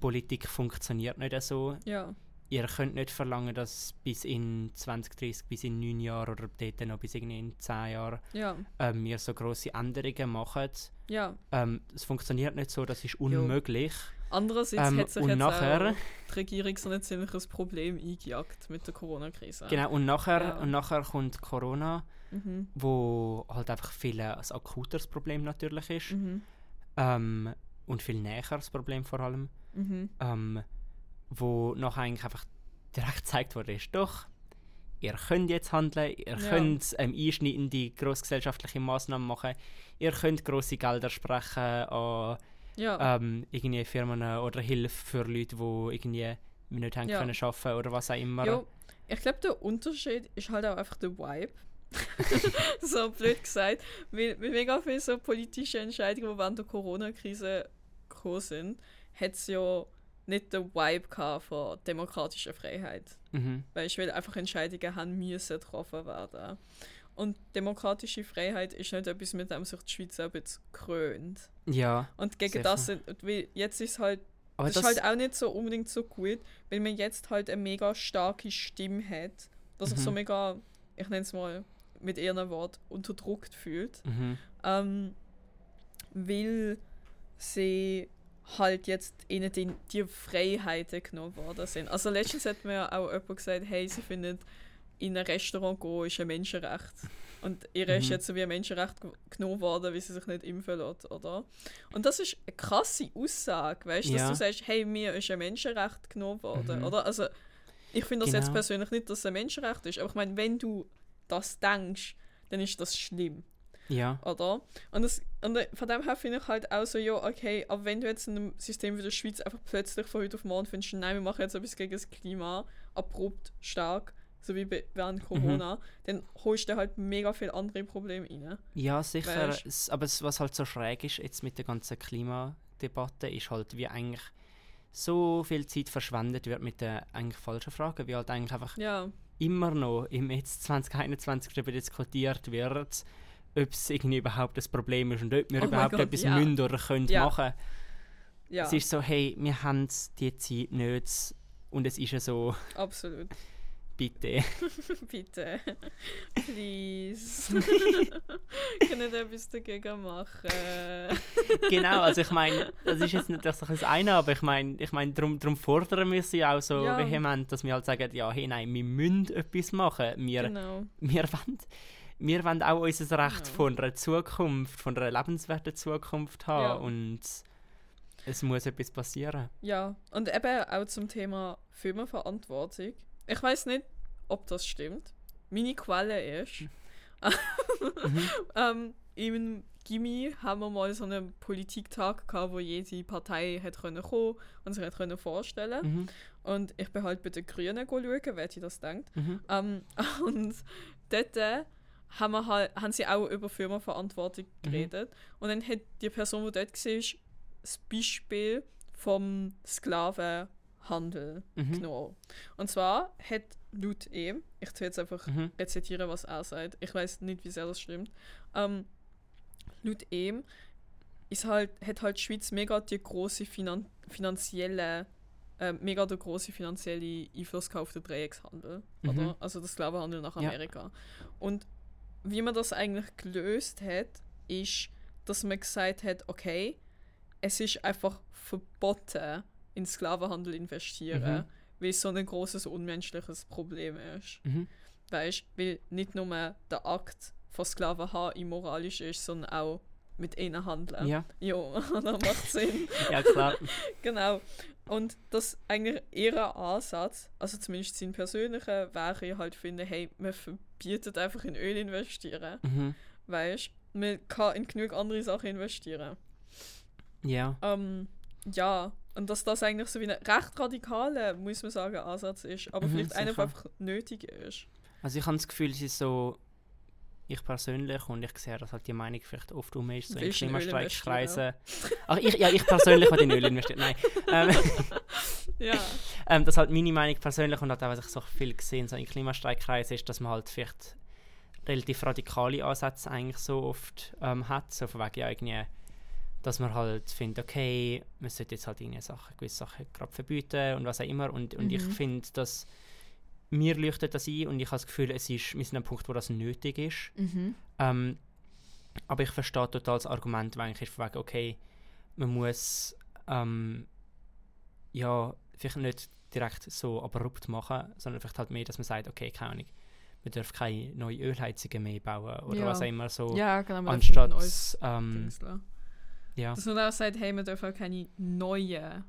Politik funktioniert nicht so. ja. Ihr könnt nicht verlangen, dass bis in 20, 30, bis in 9 Jahren oder dort noch bis irgendwie in 10 Jahren Ja. ähm, wir so grosse Änderungen machen. Ja. Ähm, es funktioniert nicht so, das ist unmöglich. Andererseits Ähm, hat sich und jetzt nachher- die Regierung so ein ziemliches Problem eingejagt mit der Corona-Krise. Genau, und nachher, Ja. und nachher kommt Corona, Mhm. wo halt einfach viel ein akuteres Problem natürlich ist. Mhm. Ähm, und viel näher das Problem vor allem. Mhm. Wo noch eigentlich einfach direkt gezeigt wurde, ist doch, ihr könnt jetzt handeln, ihr Ja. könnt ähm, einschneidende grossgesellschaftliche Massnahmen machen, ihr könnt grosse Gelder sprechen an Ja. ähm, irgendwie Firmen oder Hilfe für Leute, die irgendwie nicht haben Ja. können arbeiten oder was auch immer. Jo, ich glaube, der Unterschied ist halt auch einfach der Vibe. so blöd gesagt. Weil, weil mega viele so politische Entscheidungen, die während der Corona-Krise gekommen sind, hat es ja nicht den Vibe gehabt von demokratischer Freiheit. Mhm. Weißt du, weil einfach Entscheidungen haben müssen getroffen werden. Und demokratische Freiheit ist nicht etwas, mit dem sich die Schweiz auch krönt. Ja, Und gegen das sind, weil jetzt ist halt aber das, das, ist halt auch nicht so unbedingt so gut, weil man jetzt halt eine mega starke Stimme hat, dass sich so Mhm. mega, ich nenne es mal mit ihrem Wort, unterdrückt fühlt. mhm. Ähm, weil sie halt jetzt ihnen die, die Freiheiten genommen worden sind. Also letztens hat mir auch jemand gesagt, hey, sie findet in ein Restaurant gehen ist ein Menschenrecht. Und ihr ist Mhm. jetzt so wie ein Menschenrecht ge- genommen worden, weil sie sich nicht impfen lässt, oder? Und das ist eine krasse Aussage, weißt du, Ja. dass du sagst, hey, mir ist ein Menschenrecht genommen worden, Mhm. oder? Also, ich finde das jetzt Genau. persönlich nicht, dass es ein Menschenrecht ist, aber ich meine, wenn du das denkst, dann ist das schlimm ja, oder? Und, das, und von dem her finde ich halt auch so, ja, okay, aber wenn du jetzt in einem System wie der Schweiz einfach plötzlich von heute auf morgen findest, nein, wir machen jetzt etwas gegen das Klima, abrupt, stark, so wie während Corona, dann holst du halt mega viele andere Probleme rein. ja, sicher. Weißt- Es, aber es, was halt so schräg ist jetzt mit der ganzen Klimadebatte, ist halt, wie eigentlich so viel Zeit verschwendet wird mit den eigentlich falschen Fragen, wie halt eigentlich einfach Ja, immer noch im jetzt 2021 darüber diskutiert wird, ob es irgendwie überhaupt das Problem ist und ob wir Oh mein überhaupt Gott, etwas ja. müssen oder können Ja. machen. ja, Es ist so, hey, wir haben die Zeit nicht und es ist ja so, absolut. bitte. Bitte. Please. Können etwas dagegen machen? genau, also ich meine, das ist jetzt nicht das das eine, aber ich meine, ich meine, darum, darum fordern wir sie auch so Ja. vehement, dass wir halt sagen, ja, hey, nein, wir müssen etwas machen. Wir, genau. wir, wollen, wir wollen auch unser Recht Ja. von einer Zukunft, von einer lebenswerten Zukunft haben Ja. und es muss etwas passieren. Ja, und eben auch zum Thema Firmenverantwortung. Ich weiß nicht, ob das stimmt. Meine Quelle ist, Mhm. ähm, im Gimmi haben wir mal so einen Politiktag gehabt, wo jede Partei hat können kommen und sich hat können vorstellen. Mhm. Und ich bin halt bei den Grünen schauen, wer die das denkt. Mhm. Ähm, und dort haben, wir halt, haben sie auch über Firmenverantwortung Mhm. geredet. Und dann hat die Person, die dort war, das Beispiel vom Sklavenhandel Mhm. genommen. Und zwar hat laut ihm, ich tue jetzt einfach Mhm. rezitieren, was er sagt, ich weiß nicht, wie sehr das stimmt, ähm, laut ihm ist halt, hat halt die Schweiz mega die große Finan finanzielle äh, mega der große finanzielle Einfluss auf den Dreieckshandel, Mhm. oder? Also der Sklavenhandel nach Ja. Amerika. Und wie man das eigentlich gelöst hat, ist, dass man gesagt hat, okay, es ist einfach verboten, in Sklavenhandel investieren, Mhm. weil es so ein großes unmenschliches Problem ist. Mhm. Weißt weil nicht nur der Akt von Sklaven haben immoralisch ist, sondern auch mit ihnen handeln. Ja, Ja, das macht Sinn. ja klar. genau. Und das eigentlich ihr Ansatz, also zumindest sein persönlicher, wäre ich halt finden, hey, man verbietet einfach in Öl investieren. mhm. Weißt man kann in genug andere Sachen investieren. Ja. Ähm, ja, und dass das eigentlich so wie ein recht radikaler, muss man sagen, Ansatz ist, aber Mhm, vielleicht sicher. einfach nötig ist. Also ich habe das Gefühl, es ist so, ich persönlich, und ich sehe, dass halt die Meinung vielleicht oft um ist, so in Klimastreikkreisen. Ach, ich, ja, ich persönlich habe in Öl investiert, nein. Ähm, Ja. ähm, das halt meine Meinung persönlich und halt auch, was ich so viel gesehen so in Klimastreikkreisen ist, dass man halt vielleicht relativ radikale Ansätze eigentlich so oft ähm, hat, so von wegen ja irgendwie, dass man halt findet, okay, man sollte jetzt halt irgendwie Sachen, gewisse Sachen gerade verbieten und was auch immer und, und ich Mhm. finde, dass mir leuchtet das ein und ich habe das Gefühl, es ist, wir sind an einem Punkt, wo das nötig ist. Mhm. Ähm, aber ich verstehe total das Argument, wenn ich wegen, okay, man muss ähm, ja vielleicht nicht direkt so abrupt machen, sondern vielleicht halt mehr, dass man sagt, okay, keine Ahnung, man darf keine neuen Ölheizungen mehr bauen oder Ja. was auch immer so, Ja, genau. man anstatt ähm, ja. Dass man auch sagt, hey, man darf auch keine neuen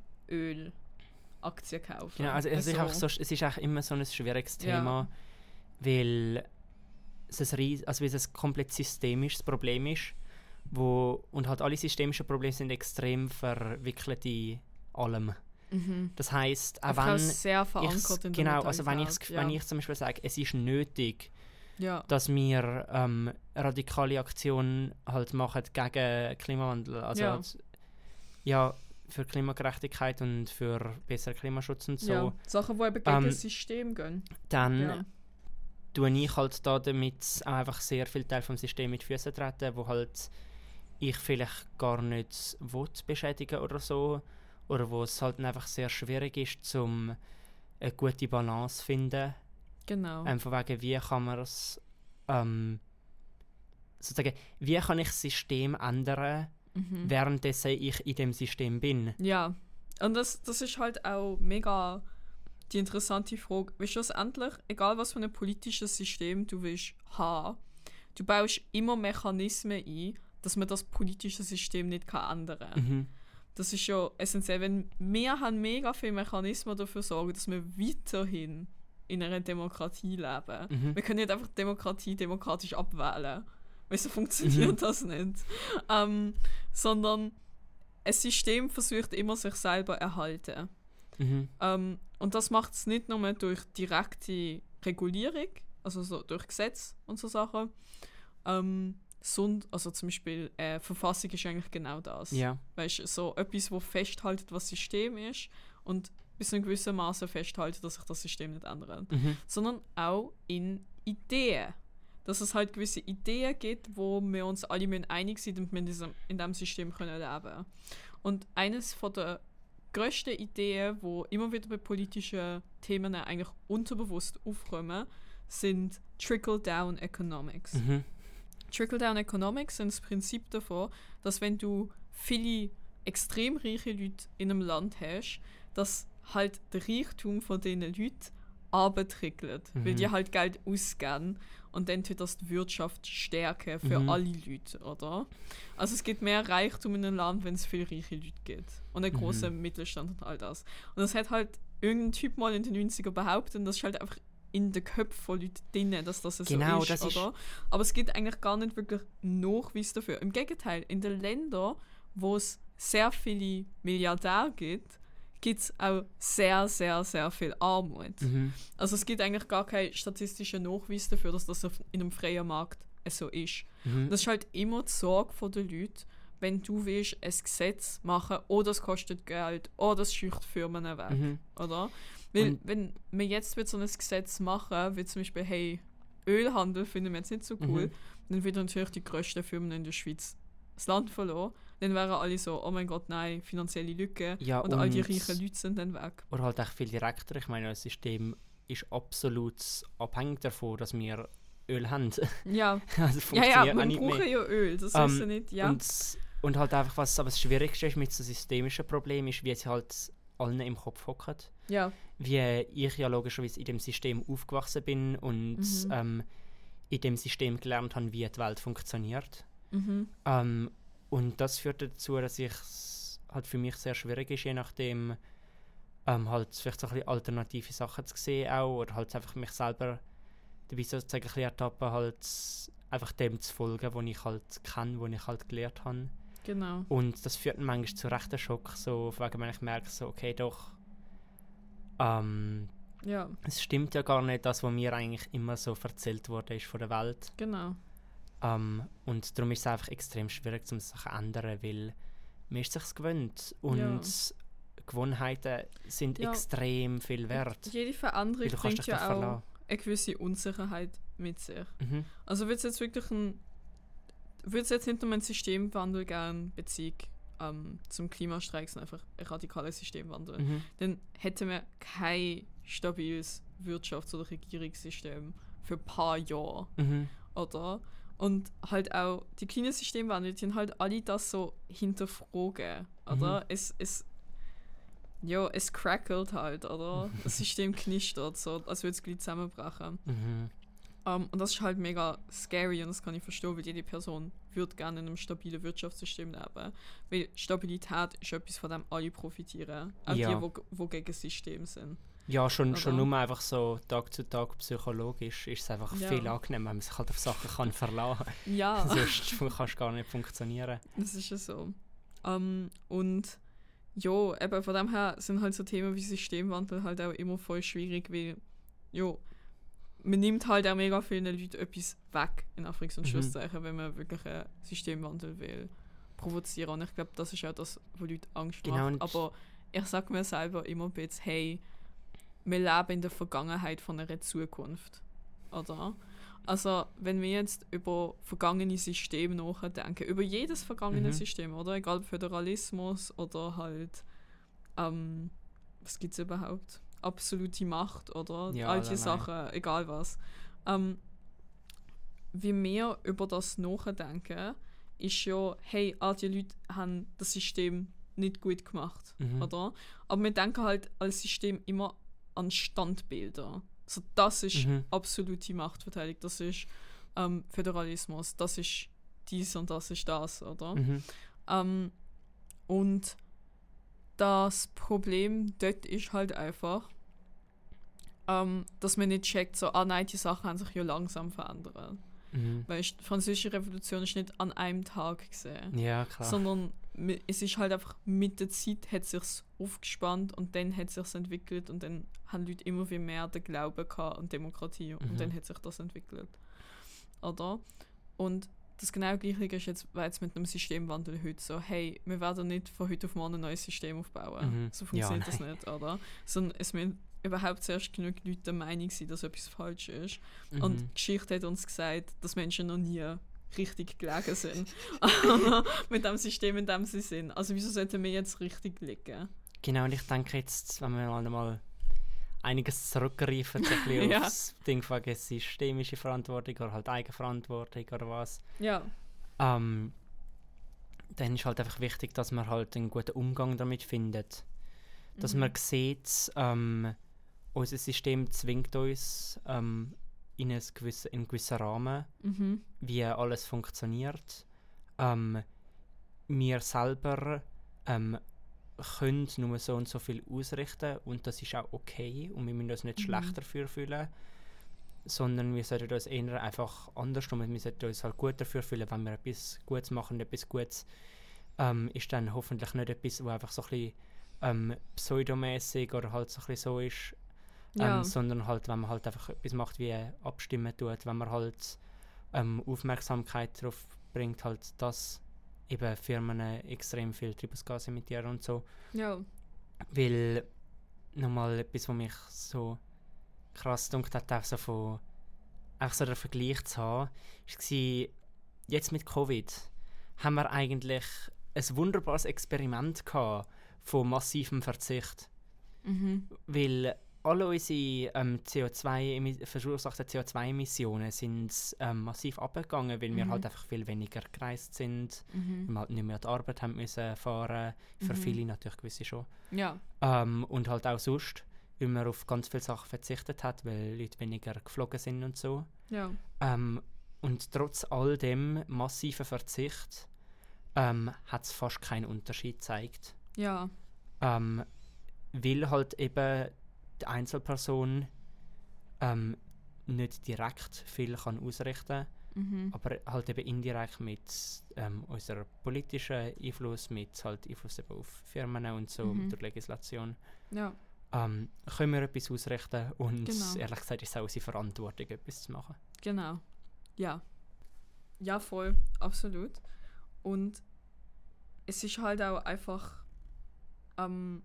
Ölaktien kaufen. Genau, also es, ist So. auch so, es ist auch immer so ein schwieriges Ja. Thema, weil es ein, also weil es ein komplett systemisches Problem ist, wo, und halt alle systemischen Probleme sind extrem verwickelt in allem. Mhm. Das heißt, auch wenn der genau, also wenn, ich's, ja. wenn ich zum Beispiel sage, es ist nötig, Ja, dass wir ähm, radikale Aktionen halt machen gegen Klimawandel, also Ja. halt, ja für Klimagerechtigkeit und für besseren Klimaschutz und so, ja. Sachen, die eben gegen Ähm, das System gehen. dann Ja. tue ich halt da damit auch einfach sehr viel Teil vom System mit Füßen treten, wo halt ich vielleicht gar nicht will beschädigen oder so oder wo es halt einfach sehr schwierig ist, zum eine gute Balance zu finden. Genau. Ähm, von wegen, wie kann man es ähm, sozusagen, wie kann ich das System ändern, mhm. währenddessen ich in dem System bin? Ja, und das, das ist halt auch mega die interessante Frage. Weil schlussendlich, egal was für ein politisches System du willst haben, du baust immer Mechanismen ein, dass man das politische System nicht kann ändern kann. Mhm. Das ist ja essentiell, wenn wir haben mega viele Mechanismen dafür sorgen, dass wir weiterhin in einer Demokratie leben. Mhm. Wir können nicht einfach Demokratie demokratisch abwählen. Weil so funktioniert Mhm. das nicht. Ähm, sondern ein System versucht immer sich selber erhalten. Mhm. Ähm, und das macht es nicht nur durch direkte Regulierung, also so durch Gesetz und so Sachen, ähm, sondern, also zum Beispiel äh, Verfassung ist eigentlich genau das. Ja. Weißt du, so etwas, wo festhaltet, was System ist und bis zu einem gewissen Maße festhaltet, dass sich das System nicht ändert. Mhm. Sondern auch in Ideen. Dass es halt gewisse Ideen gibt, wo wir uns alle müssen einig sind und wir in diesem, in diesem System können leben Und eines von der grössten Ideen, wo immer wieder bei politischen Themen eigentlich unterbewusst aufkommen, sind Trickle-Down Economics. Mhm. Trickle-Down Economics sind das Prinzip davon, dass wenn du viele extrem reiche Leute in einem Land hast, dass halt der Reichtum von diesen Leuten abtrickelt, weil Mhm. die halt Geld ausgeben und dann tut das die Wirtschaft stärken für Mhm. alle Leute, oder? Also es gibt mehr Reichtum in einem Land, wenn es viele reiche Leute gibt und einen Mhm. Mittelstand und all das. Und das hat halt irgendein Typ mal in den 90er behauptet und das ist halt einfach in den Köpfen von Leuten drin, dass das so Genau, ist, das ist- oder? Aber es gibt eigentlich gar nicht wirklich Nachweis dafür. Im Gegenteil, in den Ländern, wo es sehr viele Milliardäre gibt, gibt es auch sehr, sehr, sehr viel Armut. Mhm. Also es gibt eigentlich gar keinen statistischen Nachweis dafür, dass das in einem freien Markt so ist. Mhm. Das ist halt immer die Sorge der Leute, wenn du willst, ein Gesetz machen, oder es kostet Geld, oder es schücht Firmen weg, Mhm. oder? Weil, Und- wenn wir jetzt wird so ein Gesetz machen, wie zum Beispiel, hey, Ölhandel finden wir jetzt nicht so cool, Mhm. dann würden natürlich die grössten Firmen in der Schweiz das Land verloren. Dann wären alle so, oh mein Gott, nein, finanzielle Lücke. Ja, und, all die und- reichen Leute sind dann weg. Oder halt echt viel direkter. Ich meine, das System ist absolut abhängig davon, dass wir Öl haben. Ja, also ja, ja, auch brauchen mehr. ja Öl, das Ähm, wissen wir nicht, ja. Und, und halt einfach, was aber das Schwierigste ist mit so systemischen Problemen, ist, wie es halt allen im Kopf hockt. ja, Wie ich ja logischerweise in dem System aufgewachsen bin und Mhm. ähm, in dem System gelernt habe, wie die Welt funktioniert. mhm. Ähm, und das führt dazu, dass ich halt für mich sehr schwierig ist, je nachdem ähm, halt vielleicht so ein bisschen alternative Sachen zu sehen auch oder halt einfach mich selber dabei sozusagen ein bisschen ertappen, halt einfach dem zu folgen, was ich halt kenne, was ich halt gelernt habe. genau. Und das führt manchmal zu rechten Schock, so wegen wenn ich merke, so okay, doch ähm, Ja, es stimmt ja gar nicht, das, was mir eigentlich immer so erzählt wurde, ist von der Welt. genau. Ähm, und darum ist es einfach extrem schwierig, um sich zu ändern, weil man ist sich gewöhnt und Ja. Gewohnheiten sind Ja. extrem viel wert. Jede Veränderung bringt ja auch verlassen. eine gewisse Unsicherheit mit sich. Mhm. Also würde es jetzt wirklich ein würde es jetzt nicht um einen Systemwandel gern Beziehung ähm, zum Klimastreik, sondern einfach ein radikaler Systemwandel, Mhm. dann hätten wir kein stabiles Wirtschafts- oder Regierungssystem für ein paar Jahre, Mhm. oder? Und halt auch die kleinen Systemwandel, die sind halt alle das so hinterfragen, oder? Mhm. Es, es, ja, es crackelt halt, oder? Das System knistert, so, als würde es gleich zusammenbrechen. Mhm. Um, und das ist halt mega scary und das kann ich verstehen, weil jede Person würde gerne in einem stabilen Wirtschaftssystem leben. Weil Stabilität ist etwas, von dem alle profitieren. Auch Ja. die, wo, wo gegen das System sind. Ja, schon, schon nur einfach so Tag zu Tag psychologisch ist es einfach Ja. viel angenehmer, wenn man sich halt auf Sachen kann verlassen kann. Ja, Sonst kannst du gar nicht funktionieren. das ist ja so. Um, und ja, eben von dem her sind halt so Themen wie Systemwandel halt auch immer voll schwierig, weil ja, man nimmt halt auch mega vielen Leuten etwas weg, in Anführungs- und Mhm. Schlusszeichen, wenn man wirklich einen Systemwandel will provozieren. Und ich glaube, das ist auch das, wo Leute Angst Genau, macht. Aber ich sage mir selber immer ein bisschen, hey, wir leben in der Vergangenheit von einer Zukunft. Oder? Also, wenn wir jetzt über vergangene Systeme nachdenken, über jedes vergangene Mhm. System, oder? Egal Föderalismus oder halt, ähm, was gibt es überhaupt? Absolute Macht oder Ja, allgemein. Sachen, egal was. Ähm, wie wir über das nachdenken, ist ja, hey, all die Leute haben das System nicht gut gemacht, Mhm. oder? Aber wir denken halt als System immer an Standbilder. So, das ist Mhm. absolute Machtverteidigung, das ist ähm, Föderalismus, das ist dies und das ist das, oder? Mhm. Ähm, und das Problem dort ist halt einfach, ähm, dass man nicht checkt, so, ah nein, die Sachen haben sich ja langsam verändert. Mhm. Weil die französische Revolution ist nicht an einem Tag gesehen, Ja, klar. sondern es ist halt einfach mit der Zeit hat sich's aufgespannt und dann hat sich's entwickelt und dann haben Leute immer viel mehr den Glauben gehabt an Demokratie Mhm. und dann hat sich das entwickelt. Oder? Und das genau gleiche ist jetzt, weil jetzt mit einem Systemwandel heute so, hey, wir werden nicht von heute auf morgen ein neues System aufbauen. Mhm. So funktioniert Ja, das nicht, oder? Sondern es müssen überhaupt zuerst genug Leute der Meinung sein, dass etwas falsch ist. Und die Mhm. Geschichte hat uns gesagt, dass Menschen noch nie richtig gelegen sind. mit dem System, in dem sie sind. Also wieso sollten wir jetzt richtig liegen? Genau, und ich denke jetzt, wenn wir mal, einiges zurückgreifen, so ein bisschen Ja. aufs Ding von systemische Verantwortung oder halt Eigenverantwortung oder was, Ja, ähm, dann ist halt einfach wichtig, dass man halt einen guten Umgang damit findet. Dass Mhm. man sieht, ähm, unser System zwingt uns ähm, in, ein gewisse, in einen gewissen Rahmen, mhm. wie alles funktioniert. Ähm, wir selber ähm, können nur so und so viel ausrichten und das ist auch okay und wir müssen uns nicht Mhm. schlecht dafür fühlen. sondern wir sollten uns eher einfach andersrum, wir sollten uns halt gut dafür fühlen, wenn wir etwas Gutes machen, etwas Gutes ähm, ist dann hoffentlich nicht etwas, wo einfach so ein bisschen ähm, pseudomäßig oder halt so ein bisschen so ist, ähm, Ja. sondern halt, wenn man halt einfach etwas macht, wie abstimmen tut, wenn man halt ähm, Aufmerksamkeit darauf bringt, halt, dass eben Firmen extrem viel Treibhausgase emittieren und so. Ja. Weil nochmal etwas, was mich so krass dunkt hat, auch so von einfach so den Vergleich zu haben, war, jetzt mit Covid haben wir eigentlich ein wunderbares Experiment gehabt von massivem Verzicht. Mhm. Weil alle unsere ähm, CO2 emi- verursachten CO2-Emissionen sind ähm, massiv abgegangen, weil wir Mhm. halt einfach viel weniger gereist sind, Mhm. wir halt nicht mehr an die Arbeit haben müssen fahren, für Mhm. viele natürlich gewisse schon. Ja. Ähm, und halt auch sonst, weil man auf ganz viele Sachen verzichtet hat, weil Leute weniger geflogen sind und so. Ja. Ähm, und trotz all dem massiven Verzicht ähm, hat es fast keinen Unterschied gezeigt. Ja. Ähm, weil halt eben die Einzelperson ähm, nicht direkt viel kann ausrichten Mhm. aber halt eben indirekt mit ähm, unserer politischen Einfluss, mit halt Einfluss eben auf Firmen und so, Mhm. durch Legislation, Ja. ähm, können wir etwas ausrichten und Genau. ehrlich gesagt ist es auch unsere Verantwortung, etwas zu machen. Genau. Ja. Ja, voll. Absolut. Und es ist halt auch einfach, ähm,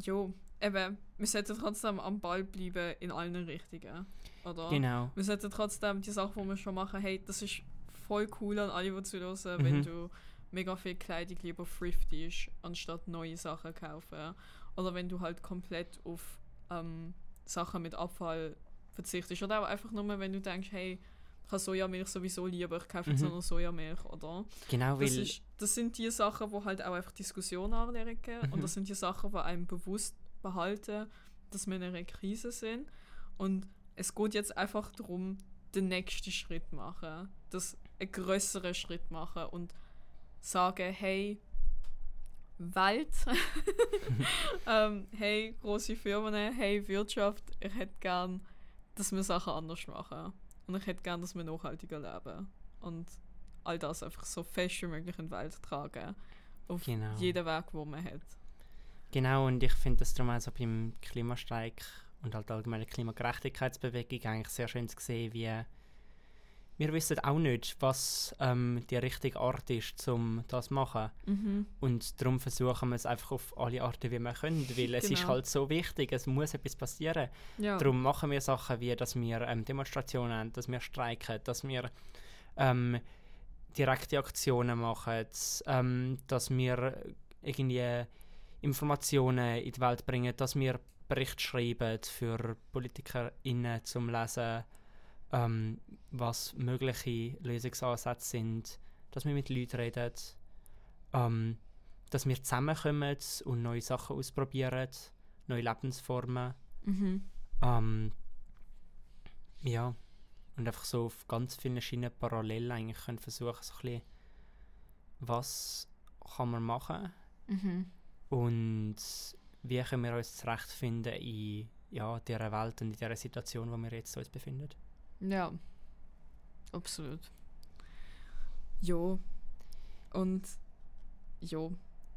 jo, eben, wir sollten trotzdem am Ball bleiben in allen Richtungen. Oder? Genau. Wir sollten trotzdem die Sachen, die wir schon machen, hey, das ist voll cool an alle, die zuhören, wenn Mhm. du mega viel Kleidung lieber thriftest, anstatt neue Sachen kaufen. Oder wenn du halt komplett auf ähm, Sachen mit Abfall verzichtest. Oder auch einfach nur, wenn du denkst, hey, ich habe Sojamilch sowieso lieber, ich kaufe jetzt Mhm. nur Sojamilch, oder? Genau, Das, weil ist, das sind die Sachen, die halt auch einfach Diskussionen anregen. Mhm. Und das sind die Sachen, die einem bewusst behalten, dass wir in einer Krise sind. Und es geht jetzt einfach darum, den nächsten Schritt machen. Das einen größeren Schritt machen und sagen, hey, Welt, ähm, hey, große Firmen, hey, Wirtschaft, ich hätte gern, dass wir Sachen anders machen. Und ich hätte gern, dass wir nachhaltiger leben. Und all das einfach so fest wie möglich in die Welt tragen. Auf Genau. jeden Weg, wo man hat. Genau, und ich finde das darum auch so beim Klimastreik und halt allgemeine Klimagerechtigkeitsbewegung eigentlich sehr schön zu sehen, wie wir wissen auch nicht, was ähm, die richtige Art ist, um das zu machen. Mhm. Und darum versuchen wir es einfach auf alle Arten, wie wir können, weil es ist Genau. halt so wichtig, es muss etwas passieren. Ja. Darum machen wir Sachen wie, dass wir ähm, Demonstrationen haben, dass wir streiken, dass wir ähm, direkte Aktionen machen, ähm, dass wir irgendwie Informationen in die Welt bringen, dass wir Berichte schreiben für PolitikerInnen zum Lesen, ähm, was mögliche Lösungsansätze sind, dass wir mit Leuten reden, ähm, dass wir zusammenkommen und neue Sachen ausprobieren, neue Lebensformen. Mhm. Ähm, ja, und einfach so auf ganz vielen verschiedenen parallel eigentlich können versuchen, so ein bisschen, was kann man machen Mhm. Und wie können wir uns zurechtfinden in ja, dieser Welt und in dieser Situation, wo wir jetzt uns befinden. Ja. Absolut. Jo. Und jo.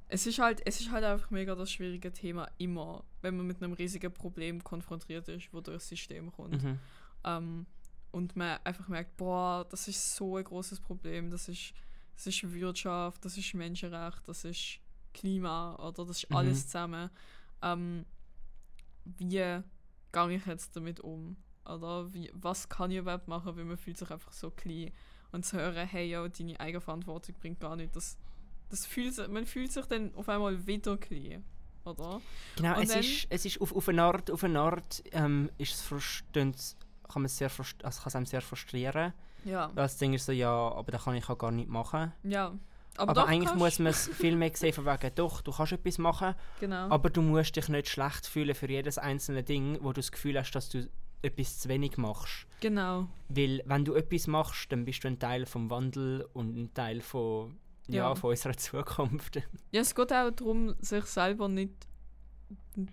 Es ist halt, es ist halt einfach mega das schwierige Thema immer, wenn man mit einem riesigen Problem konfrontiert ist, wo durchs System kommt. Mhm. Ähm, und man einfach merkt, boah, das ist so ein großes Problem, das ist, das ist Wirtschaft, das ist Menschenrecht, das ist Klima oder das ist Mhm. alles zusammen. Ähm, wie gehe ich jetzt damit um? Oder wie, was kann ich überhaupt machen, weil man fühlt sich einfach so klein. Und zu hören, hey, ja, deine Eigenverantwortung bringt gar nicht, das, das fühlt, man fühlt sich dann auf einmal wieder klein, oder? Genau, Und es dann- ist, es ist auf, auf eine Art, auf eine Art ähm, ist es frustrierend, kann man sehr also kann es einem sehr frustrieren. Ja. Weil das Ding ist so, ja, aber das kann ich auch gar nicht machen. Ja. Aber, doch eigentlich kannst- muss man es viel mehr sehen von wegen, doch, du kannst etwas machen, Genau. aber du musst dich nicht schlecht fühlen für jedes einzelne Ding, wo du das Gefühl hast, dass du etwas zu wenig machst. Genau. Weil wenn du etwas machst, dann bist du ein Teil vom Wandel und ein Teil von, ja, Ja. von unserer Zukunft. Ja, es geht auch darum, sich selber nicht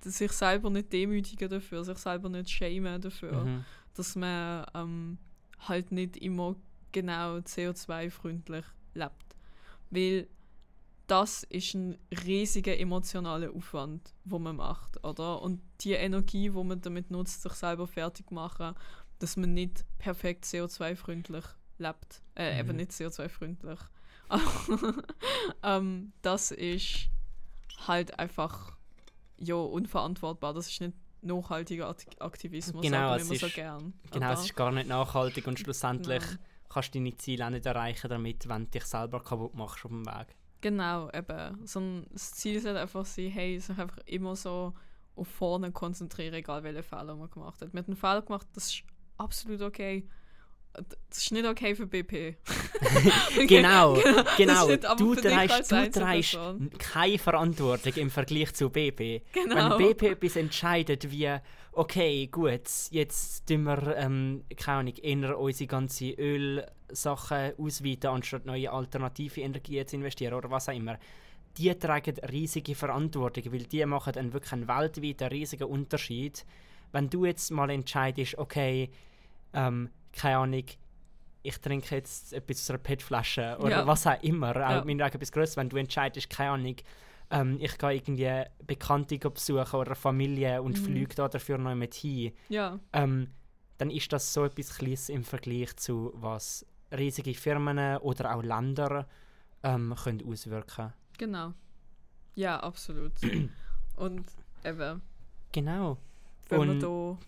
sich selber nicht demütigen dafür, sich selber nicht schämen dafür, Mhm. dass man ähm, halt nicht immer genau CO2-freundlich lebt. Weil das ist ein riesiger emotionaler Aufwand, wo man macht, oder? Und die Energie, wo man damit nutzt, sich selber fertig machen, dass man nicht perfekt CO2-freundlich lebt, äh, Mhm. eben nicht CO2-freundlich. ähm, das ist halt einfach ja unverantwortbar. Das ist nicht nachhaltiger Akt- Aktivismus, Genau, sagen wir immer so gern. Genau, oder? es ist gar nicht nachhaltig und schlussendlich Nein. Kannst du deine Ziele auch nicht erreichen damit, wenn du dich selber kaputt machst auf dem Weg. Genau, eben. Sondern das Ziel sollte einfach sein, hey, sich einfach immer so auf vorne konzentrieren, egal welche Fehler man gemacht hat. Man hat einen Fehler gemacht, das ist absolut okay. Das ist nicht okay für BP. Genau, Das genau. nicht aber Du trägst, du trägst keine Verantwortung im Vergleich zu BP. Genau. Wenn BP etwas entscheidet, wie, okay, gut, jetzt tun wir, ähm, keine Ahnung, eher unsere ganze Ölsachen ausweiten, anstatt neue alternative Energien zu investieren oder was auch immer. Die tragen riesige Verantwortung, weil die machen einen wirklich einen weltweiten riesigen Unterschied. Wenn du jetzt mal entscheidest, okay, ähm, keine Ahnung, ich trinke jetzt etwas aus einer PET-Flasche oder Ja. was auch immer, Ja. auch meinetwegen etwas Größeres, wenn du entscheidest, keine Ahnung, ähm, ich gehe irgendwie Bekannte besuchen oder Familie und Mhm. fliege da dafür noch mit hin, Ja, ähm, dann ist das so etwas Kleines im Vergleich zu was riesige Firmen oder auch Länder ähm, können auswirken. genau. Ja, absolut. Und eben, Genau. wenn Und- man da.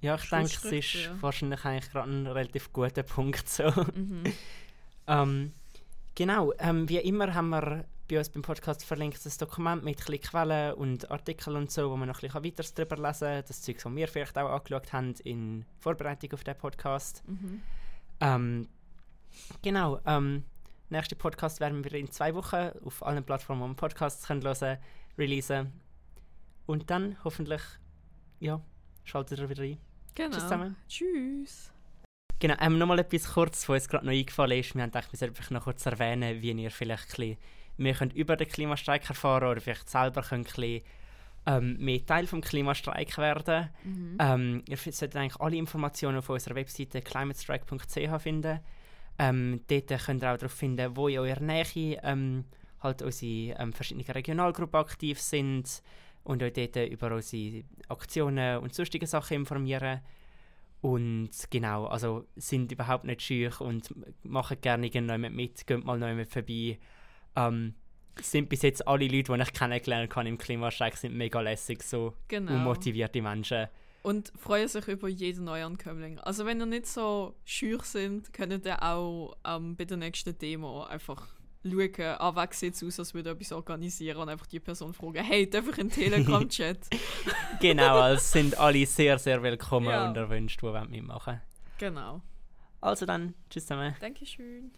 Ja, ich denke, es ist ja. wahrscheinlich eigentlich gerade ein relativ guter Punkt so. Mhm. Ähm, genau, ähm, wie immer haben wir bei uns beim Podcast verlinkt das Dokument mit ein Quellen und Artikeln und so, wo man noch ein bisschen weiter darüber lesen kann. Das Zeug, das wir vielleicht auch angeschaut haben in Vorbereitung auf den Podcast. Mhm. Ähm, genau, ähm, nächster Podcast werden wir in zwei Wochen auf allen Plattformen, wo man Podcasts können hören können, releasen. Und dann hoffentlich, ja, schaltet ihr wieder ein. Genau. Tschüss zusammen. Tschüss. Genau, ähm, nochmal etwas kurz, was uns gerade noch eingefallen ist. Wir haben gedacht, wir sollten einfach noch kurz erwähnen, wie ihr vielleicht ein bisschen mehr könnt über den Klimastreik erfahren oder vielleicht selber könnt ein bisschen, ähm, mehr Teil vom Klimastreik werden. Mhm. Ähm, ihr solltet eigentlich alle Informationen auf unserer Webseite climatestrike.ch finden. Ähm, dort könnt ihr auch darauf finden, wo in eurer Nähe ähm, halt unsere ähm, verschiedenen Regionalgruppen aktiv sind und euch dort über unsere Aktionen und sonstige Sachen informieren. Und genau, also sind überhaupt nicht schüch und machen gerne jemand mit, geht mal jemand vorbei. Ähm, sind bis jetzt alle Leute, die ich kennengelernt habe im Klimastreik, sind mega lässig, so Genau. unmotivierte Menschen. Und freuen sich über jeden Neuankömmling. Also wenn ihr nicht so schüch sind, könnt ihr auch ähm, bei der nächsten Demo einfach schauen, ah, wer sieht aus, als würde etwas organisieren und einfach die Person fragen, hey, darf ich in den Telegram-Chat? Genau, also sind alle sehr, sehr willkommen Ja. und erwünscht, die wollen mitmachen genau. Also dann, tschüss zusammen. Dankeschön.